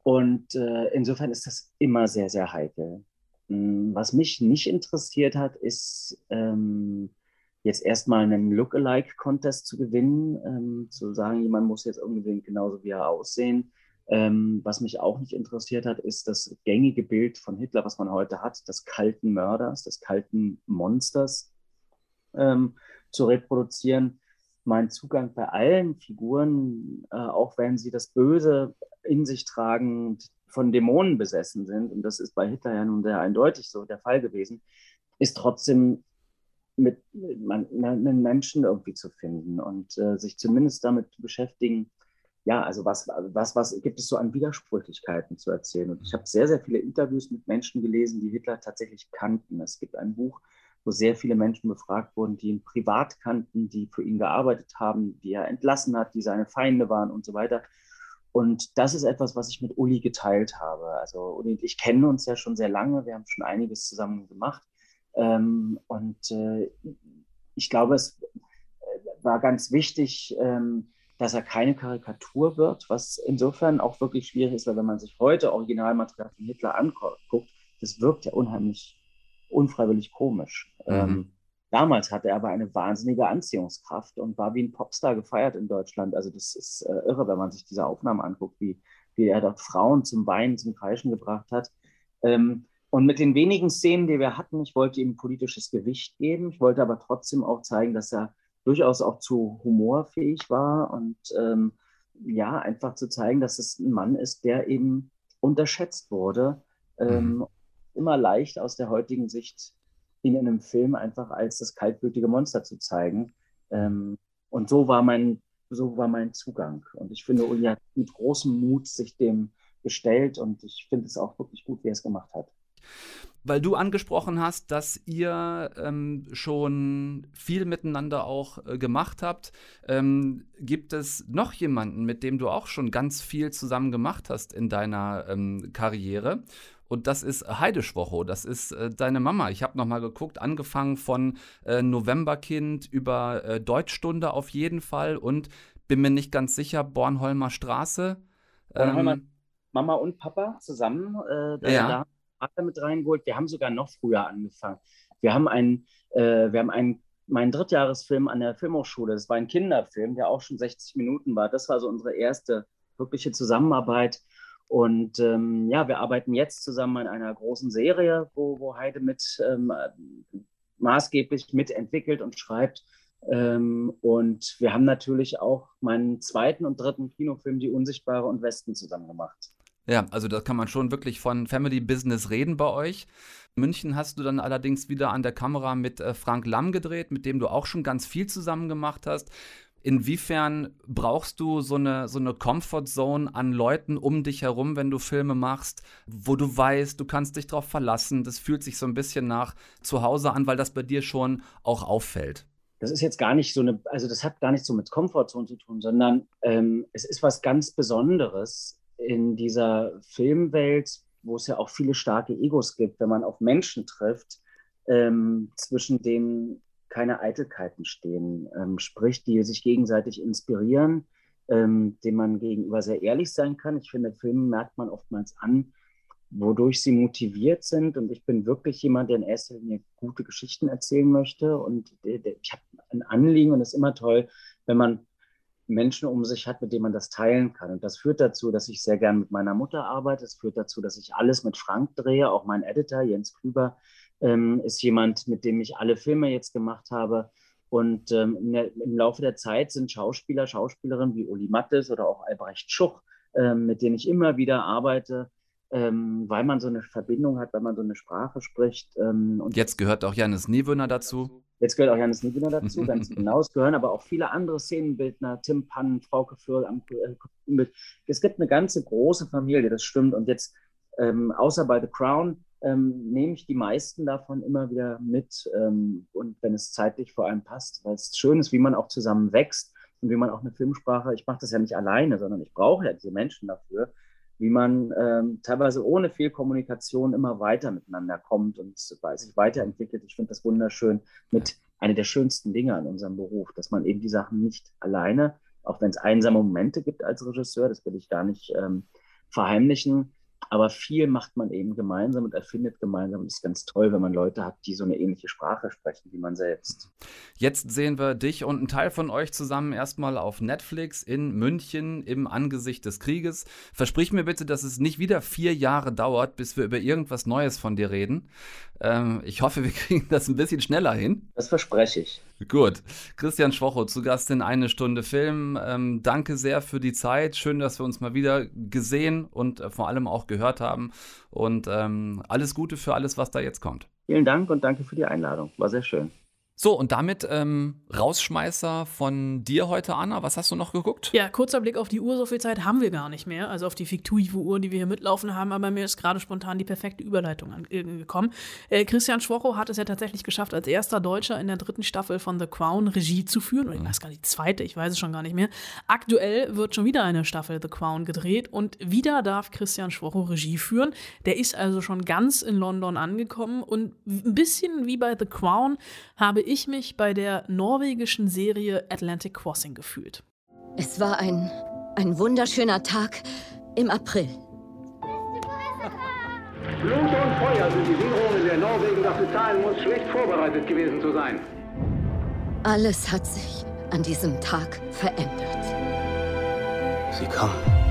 Und äh, insofern ist das immer sehr, sehr heikel. Mm, Was mich nicht interessiert hat, ist ähm, jetzt erstmal einen Lookalike-Contest zu gewinnen, ähm, zu sagen, jemand muss jetzt unbedingt genauso wie er aussehen. Ähm, was mich auch nicht interessiert hat, ist das gängige Bild von Hitler, was man heute hat, des kalten Mörders, des kalten Monsters ähm, zu reproduzieren. Mein Zugang bei allen Figuren, äh, auch wenn sie das Böse in sich tragen, von Dämonen besessen sind, und das ist bei Hitler ja nun sehr eindeutig so der Fall gewesen, ist trotzdem mit, mit einen Menschen irgendwie zu finden und äh, sich zumindest damit zu beschäftigen, ja, also was, was, was gibt es so an Widersprüchlichkeiten zu erzählen? Und ich habe sehr, sehr viele Interviews mit Menschen gelesen, die Hitler tatsächlich kannten. Es gibt ein Buch, wo sehr viele Menschen befragt wurden, die ihn privat kannten, die für ihn gearbeitet haben, die er entlassen hat, die seine Feinde waren und so weiter. Und das ist etwas, was ich mit Uli geteilt habe. Also Uli und ich kennen uns ja schon sehr lange, wir haben schon einiges zusammen gemacht. Ähm, und äh, ich glaube, es war ganz wichtig, ähm, dass er keine Karikatur wird, was insofern auch wirklich schwierig ist, weil wenn man sich heute Originalmaterial von Hitler anguckt, das wirkt ja unheimlich unfreiwillig komisch. Mhm. Ähm, damals hatte er aber eine wahnsinnige Anziehungskraft und war wie ein Popstar gefeiert in Deutschland. Also das ist äh, irre, wenn man sich diese Aufnahmen anguckt, wie, wie er dort Frauen zum Weinen, zum Kreischen gebracht hat. Ähm, Und mit den wenigen Szenen, die wir hatten, ich wollte ihm politisches Gewicht geben. Ich wollte aber trotzdem auch zeigen, dass er durchaus auch zu humorfähig war und ähm, ja, einfach zu zeigen, dass es ein Mann ist, der eben unterschätzt wurde. Ähm, Mhm. Immer leicht aus der heutigen Sicht ihn in einem Film einfach als das kaltblütige Monster zu zeigen. Ähm, und so war mein, so war mein Zugang. Und ich finde, Uli hat mit großem Mut sich dem gestellt und ich finde es auch wirklich gut, wie er es gemacht hat. Weil du angesprochen hast, dass ihr ähm, schon viel miteinander auch äh, gemacht habt. Ähm, gibt es noch jemanden, mit dem du auch schon ganz viel zusammen gemacht hast in deiner ähm, Karriere? Und das ist Heide Schwocho, das ist äh, deine Mama. Ich habe nochmal geguckt, angefangen von äh, Novemberkind über äh, Deutschstunde auf jeden Fall und bin mir nicht ganz sicher, Bornholmer Straße. Bornholmer Ähm, Mama und Papa zusammen, äh, Ja. da Vater mit reingeholt. Wir haben sogar noch früher angefangen. Wir haben einen, äh, wir haben einen, meinen Drittjahresfilm an der Filmhochschule. Das war ein Kinderfilm, der auch schon 60 Minuten war. Das war so unsere erste wirkliche Zusammenarbeit. Und ähm, ja, wir arbeiten jetzt zusammen an einer großen Serie, wo, wo Heide mit ähm, maßgeblich mitentwickelt und schreibt. Ähm, und wir haben natürlich auch meinen zweiten und dritten Kinofilm, Die Unsichtbare und Westen, zusammen gemacht. Ja, also da kann man schon wirklich von Family Business reden bei euch. München hast du dann allerdings wieder an der Kamera mit äh, Frank Lamm gedreht, mit dem du auch schon ganz viel zusammen gemacht hast. Inwiefern brauchst du so eine, so eine Comfort-Zone an Leuten um dich herum, wenn du Filme machst, wo du weißt, du kannst dich drauf verlassen? Das fühlt sich so ein bisschen nach zu Hause an, weil das bei dir schon auch auffällt. Das ist jetzt gar nicht so eine, also das hat gar nicht so mit Komfortzone zu tun, sondern ähm, es ist was ganz Besonderes in dieser Filmwelt, wo es ja auch viele starke Egos gibt, wenn man auf Menschen trifft, ähm, zwischen denen keine Eitelkeiten stehen, ähm, sprich, die sich gegenseitig inspirieren, ähm, dem man gegenüber sehr ehrlich sein kann. Ich finde, Filme merkt man oftmals an, wodurch sie motiviert sind. Und ich bin wirklich jemand, der in erster Linie gute Geschichten erzählen möchte. Und der, ich habe ein Anliegen und es ist immer toll, wenn man Menschen um sich hat, mit denen man das teilen kann. Und das führt dazu, dass ich sehr gern mit meiner Mutter arbeite. Es führt dazu, dass ich alles mit Frank drehe. Auch mein Editor, Jens Klüber, ähm, ist jemand, mit dem ich alle Filme jetzt gemacht habe. Und ähm, der, im Laufe der Zeit sind Schauspieler, Schauspielerinnen wie Uli Mattes oder auch Albrecht Schuch, ähm, mit denen ich immer wieder arbeite, ähm, weil man so eine Verbindung hat, weil man so eine Sprache spricht. Ähm, und Jetzt gehört auch Janis Niewöhner dazu. Jetzt gehört auch Janis Niewöhner dazu, ganz genau. Es gehören aber auch viele andere Szenenbildner, Tim Pann, Frauke Föhrl am äh, mit. Es gibt eine ganze große Familie, das stimmt. Und jetzt, ähm, außer bei The Crown, ähm, nehme ich die meisten davon immer wieder mit. Ähm, und wenn es zeitlich vor allem passt, weil es schön ist, wie man auch zusammen wächst und wie man auch eine Filmsprache, ich mache das ja nicht alleine, sondern ich brauche ja diese Menschen dafür, wie man ähm, teilweise ohne viel Kommunikation immer weiter miteinander kommt und sich weiterentwickelt. Ich finde das wunderschön mit einer der schönsten Dinge an unserem Beruf, dass man eben die Sachen nicht alleine, auch wenn es einsame Momente gibt als Regisseur, das will ich gar nicht ähm, verheimlichen, aber viel macht man eben gemeinsam und erfindet gemeinsam. Und es ist ganz toll, wenn man Leute hat, die so eine ähnliche Sprache sprechen wie man selbst. Jetzt sehen wir dich und einen Teil von euch zusammen erstmal auf Netflix in München im Angesicht des Krieges. Versprich mir bitte, dass es nicht wieder vier Jahre dauert, bis wir über irgendwas Neues von dir reden. Ähm, ich hoffe, wir kriegen das ein bisschen schneller hin. Das verspreche ich. Gut. Christian Schwocho zu Gast in eine Stunde Film. Ähm, danke sehr für die Zeit. Schön, dass wir uns mal wieder gesehen und äh, vor allem auch gehört haben. Und ähm, alles Gute für alles, was da jetzt kommt. Vielen Dank und danke für die Einladung. War sehr schön. So, und damit ähm, Rausschmeißer von dir heute, Anna. Was hast du noch geguckt? Ja, kurzer Blick auf die Uhr, so viel Zeit haben wir gar nicht mehr. Also auf die fiktive Uhr, die wir hier mitlaufen haben, aber mir ist gerade spontan die perfekte Überleitung angekommen. Äh, Christian Schwocho hat es ja tatsächlich geschafft, als erster Deutscher in der dritten Staffel von The Crown Regie zu führen. Oder ich weiß gar nicht, die zweite, ich weiß es schon gar nicht mehr. Aktuell wird schon wieder eine Staffel The Crown gedreht und wieder darf Christian Schwocho Regie führen. Der ist also schon ganz in London angekommen und ein bisschen wie bei The Crown habe ich mich bei der norwegischen Serie Atlantic Crossing gefühlt. Es war ein, ein wunderschöner Tag im April. Blut und Feuer sind die Währungen, der Norwegen dafür zahlen muss, schlecht vorbereitet gewesen zu sein. Alles hat sich an diesem Tag verändert. Sie kommen.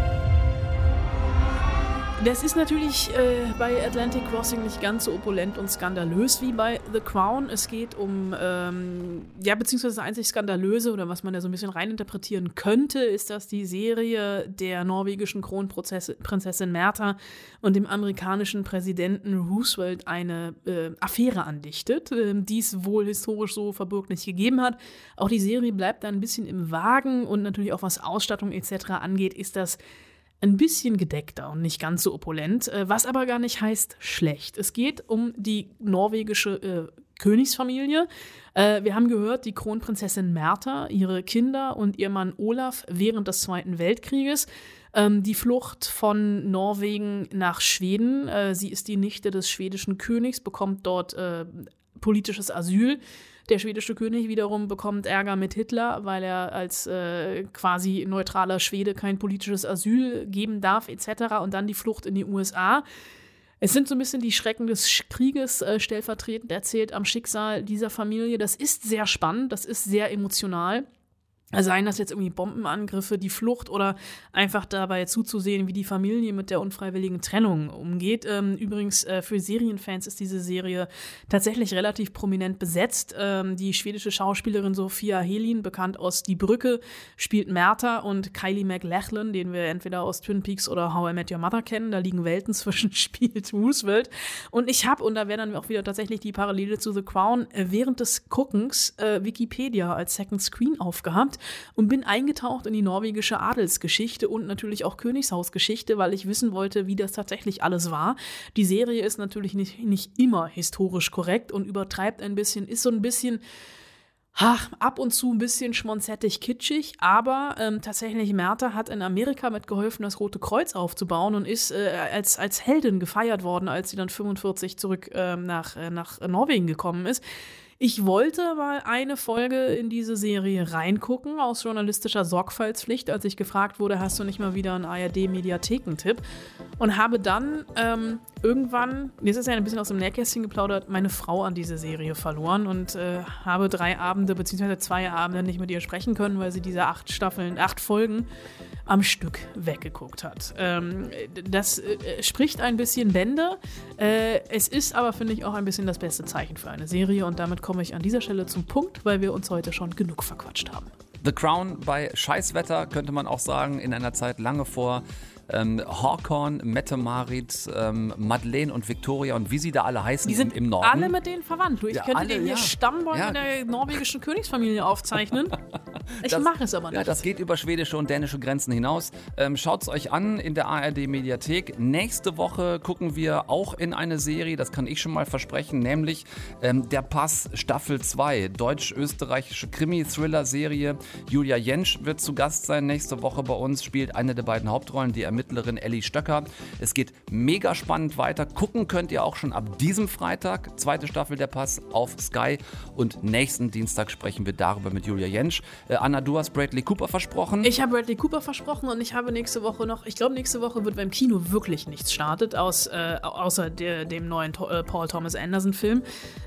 Das ist natürlich äh, bei Atlantic Crossing nicht ganz so opulent und skandalös wie bei The Crown. Es geht um, ähm, ja, beziehungsweise das einzig Skandalöse oder was man da so ein bisschen reininterpretieren könnte, ist, dass die Serie der norwegischen Kronprinzessin Märtha und dem amerikanischen Präsidenten Roosevelt eine äh, Affäre andichtet, äh, die es wohl historisch so verbürgt nicht gegeben hat. Auch die Serie bleibt da ein bisschen im Wagen und natürlich auch was Ausstattung etc. angeht, ist das ein bisschen gedeckter und nicht ganz so opulent, äh, was aber gar nicht heißt schlecht. Es geht um die norwegische äh, Königsfamilie. Äh, wir haben gehört, die Kronprinzessin Märtha, ihre Kinder und ihr Mann Olaf während des Zweiten Weltkrieges. Ähm, die Flucht von Norwegen nach Schweden. Äh, sie ist die Nichte des schwedischen Königs, bekommt dort äh, politisches Asyl. Der schwedische König wiederum bekommt Ärger mit Hitler, weil er als äh, quasi neutraler Schwede kein politisches Asyl geben darf, etc. Und dann die Flucht in die USA. Es sind so ein bisschen die Schrecken des Krieges äh, stellvertretend erzählt am Schicksal dieser Familie. Das ist sehr spannend, das ist sehr emotional. Seien das jetzt irgendwie Bombenangriffe, die Flucht oder einfach dabei zuzusehen, wie die Familie mit der unfreiwilligen Trennung umgeht. Ähm, übrigens, äh, für Serienfans ist diese Serie tatsächlich relativ prominent besetzt. Ähm, die schwedische Schauspielerin Sophia Helin, bekannt aus Die Brücke, spielt Märtha und Kylie MacLachlan, den wir entweder aus Twin Peaks oder How I Met Your Mother kennen. Da liegen Welten zwischen, spielt Roosevelt. Und ich habe, und da wäre dann auch wieder tatsächlich die Parallele zu The Crown, äh, während des Guckens äh, Wikipedia als Second Screen aufgehabt und bin eingetaucht in die norwegische Adelsgeschichte und natürlich auch Königshausgeschichte, weil ich wissen wollte, wie das tatsächlich alles war. Die Serie ist natürlich nicht, nicht immer historisch korrekt und übertreibt ein bisschen, ist so ein bisschen Ach, ab und zu ein bisschen schmonzettig kitschig, aber ähm, tatsächlich Märtha hat in Amerika mitgeholfen, das Rote Kreuz aufzubauen und ist äh, als, als Heldin gefeiert worden, als sie dann 45 zurück ähm, nach, äh, nach Norwegen gekommen ist. Ich wollte mal eine Folge in diese Serie reingucken aus journalistischer Sorgfaltspflicht, als ich gefragt wurde, hast du nicht mal wieder einen ARD-Mediathekentipp? Und habe dann ähm, irgendwann, jetzt ist ja ein bisschen aus dem Nähkästchen geplaudert, meine Frau an diese Serie verloren und äh, habe drei Abende beziehungsweise zwei Abende nicht mit ihr sprechen können, weil sie diese acht Staffeln, acht Folgen am Stück weggeguckt hat. Ähm, das äh, spricht ein bisschen Bände. Äh, es ist aber, finde ich, auch ein bisschen das beste Zeichen für eine Serie und damit komme ich an dieser Stelle zum Punkt, weil wir uns heute schon genug verquatscht haben. The Crown bei Scheißwetter könnte man auch sagen, in einer Zeit lange vor ähm, Hawkorn, Mette Marit, ähm, Madeleine und Victoria und wie sie da alle heißen Die sind im, im Norden. alle mit denen verwandt. Du, ich Ja, könnte alle, dir hier ja. Stammbäume Ja. der norwegischen Königsfamilie aufzeichnen. Ich mache es aber nicht. Ja, das geht über schwedische und dänische Grenzen hinaus. Ähm, Schaut es euch an in der ARD Mediathek. Nächste Woche gucken wir auch in eine Serie, das kann ich schon mal versprechen, nämlich ähm, Der Pass Staffel 2, deutsch-österreichische Krimi-Thriller-Serie. Julia Jentsch wird zu Gast sein nächste Woche bei uns, spielt eine der beiden Hauptrollen, die Ermittlerin Ellie Stöcker. Es geht mega spannend weiter. Gucken könnt ihr auch schon ab diesem Freitag, zweite Staffel Der Pass auf Sky. Und nächsten Dienstag sprechen wir darüber mit Julia Jentsch. Äh, Anna, du hast Bradley Cooper versprochen. Ich habe Bradley Cooper versprochen und ich habe nächste Woche noch, ich glaube, nächste Woche wird beim Kino wirklich nichts startet, aus, äh, außer der, dem neuen To- äh, Paul Thomas Anderson-Film.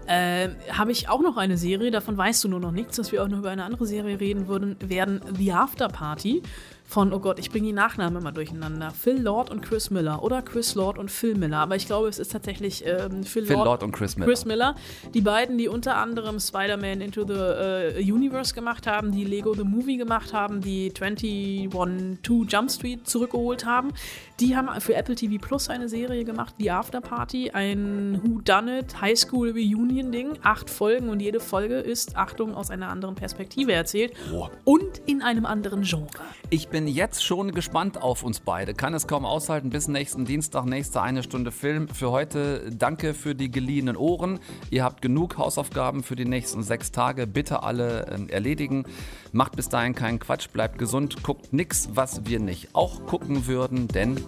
Äh, habe ich auch noch eine Serie, davon weißt du nur noch nichts, dass wir auch noch über eine andere Serie reden würden, werden The After Party von, oh Gott, ich bringe die Nachnamen immer durcheinander. Phil Lord und Chris Miller oder Chris Lord und Phil Miller, aber ich glaube, es ist tatsächlich ähm, Phil, Phil Lord und Chris Miller. Chris Miller. Die beiden, die unter anderem Spider-Man Into the äh, Universe gemacht haben, die Lego The Movie gemacht haben, die 21 Jump Street zurückgeholt haben. Die haben für Apple TV Plus eine Serie gemacht, The After Party, ein Who Done It High School Reunion Ding. Acht Folgen und jede Folge ist, Achtung, aus einer anderen Perspektive erzählt und in einem anderen Genre. Ich bin jetzt schon gespannt auf uns beide. Kann es kaum aushalten. Bis nächsten Dienstag, nächste eine Stunde Film. Für heute danke für die geliehenen Ohren. Ihr habt genug Hausaufgaben für die nächsten sechs Tage. Bitte alle ähm, erledigen. Macht bis dahin keinen Quatsch. Bleibt gesund. Guckt nix, was wir nicht auch gucken würden, denn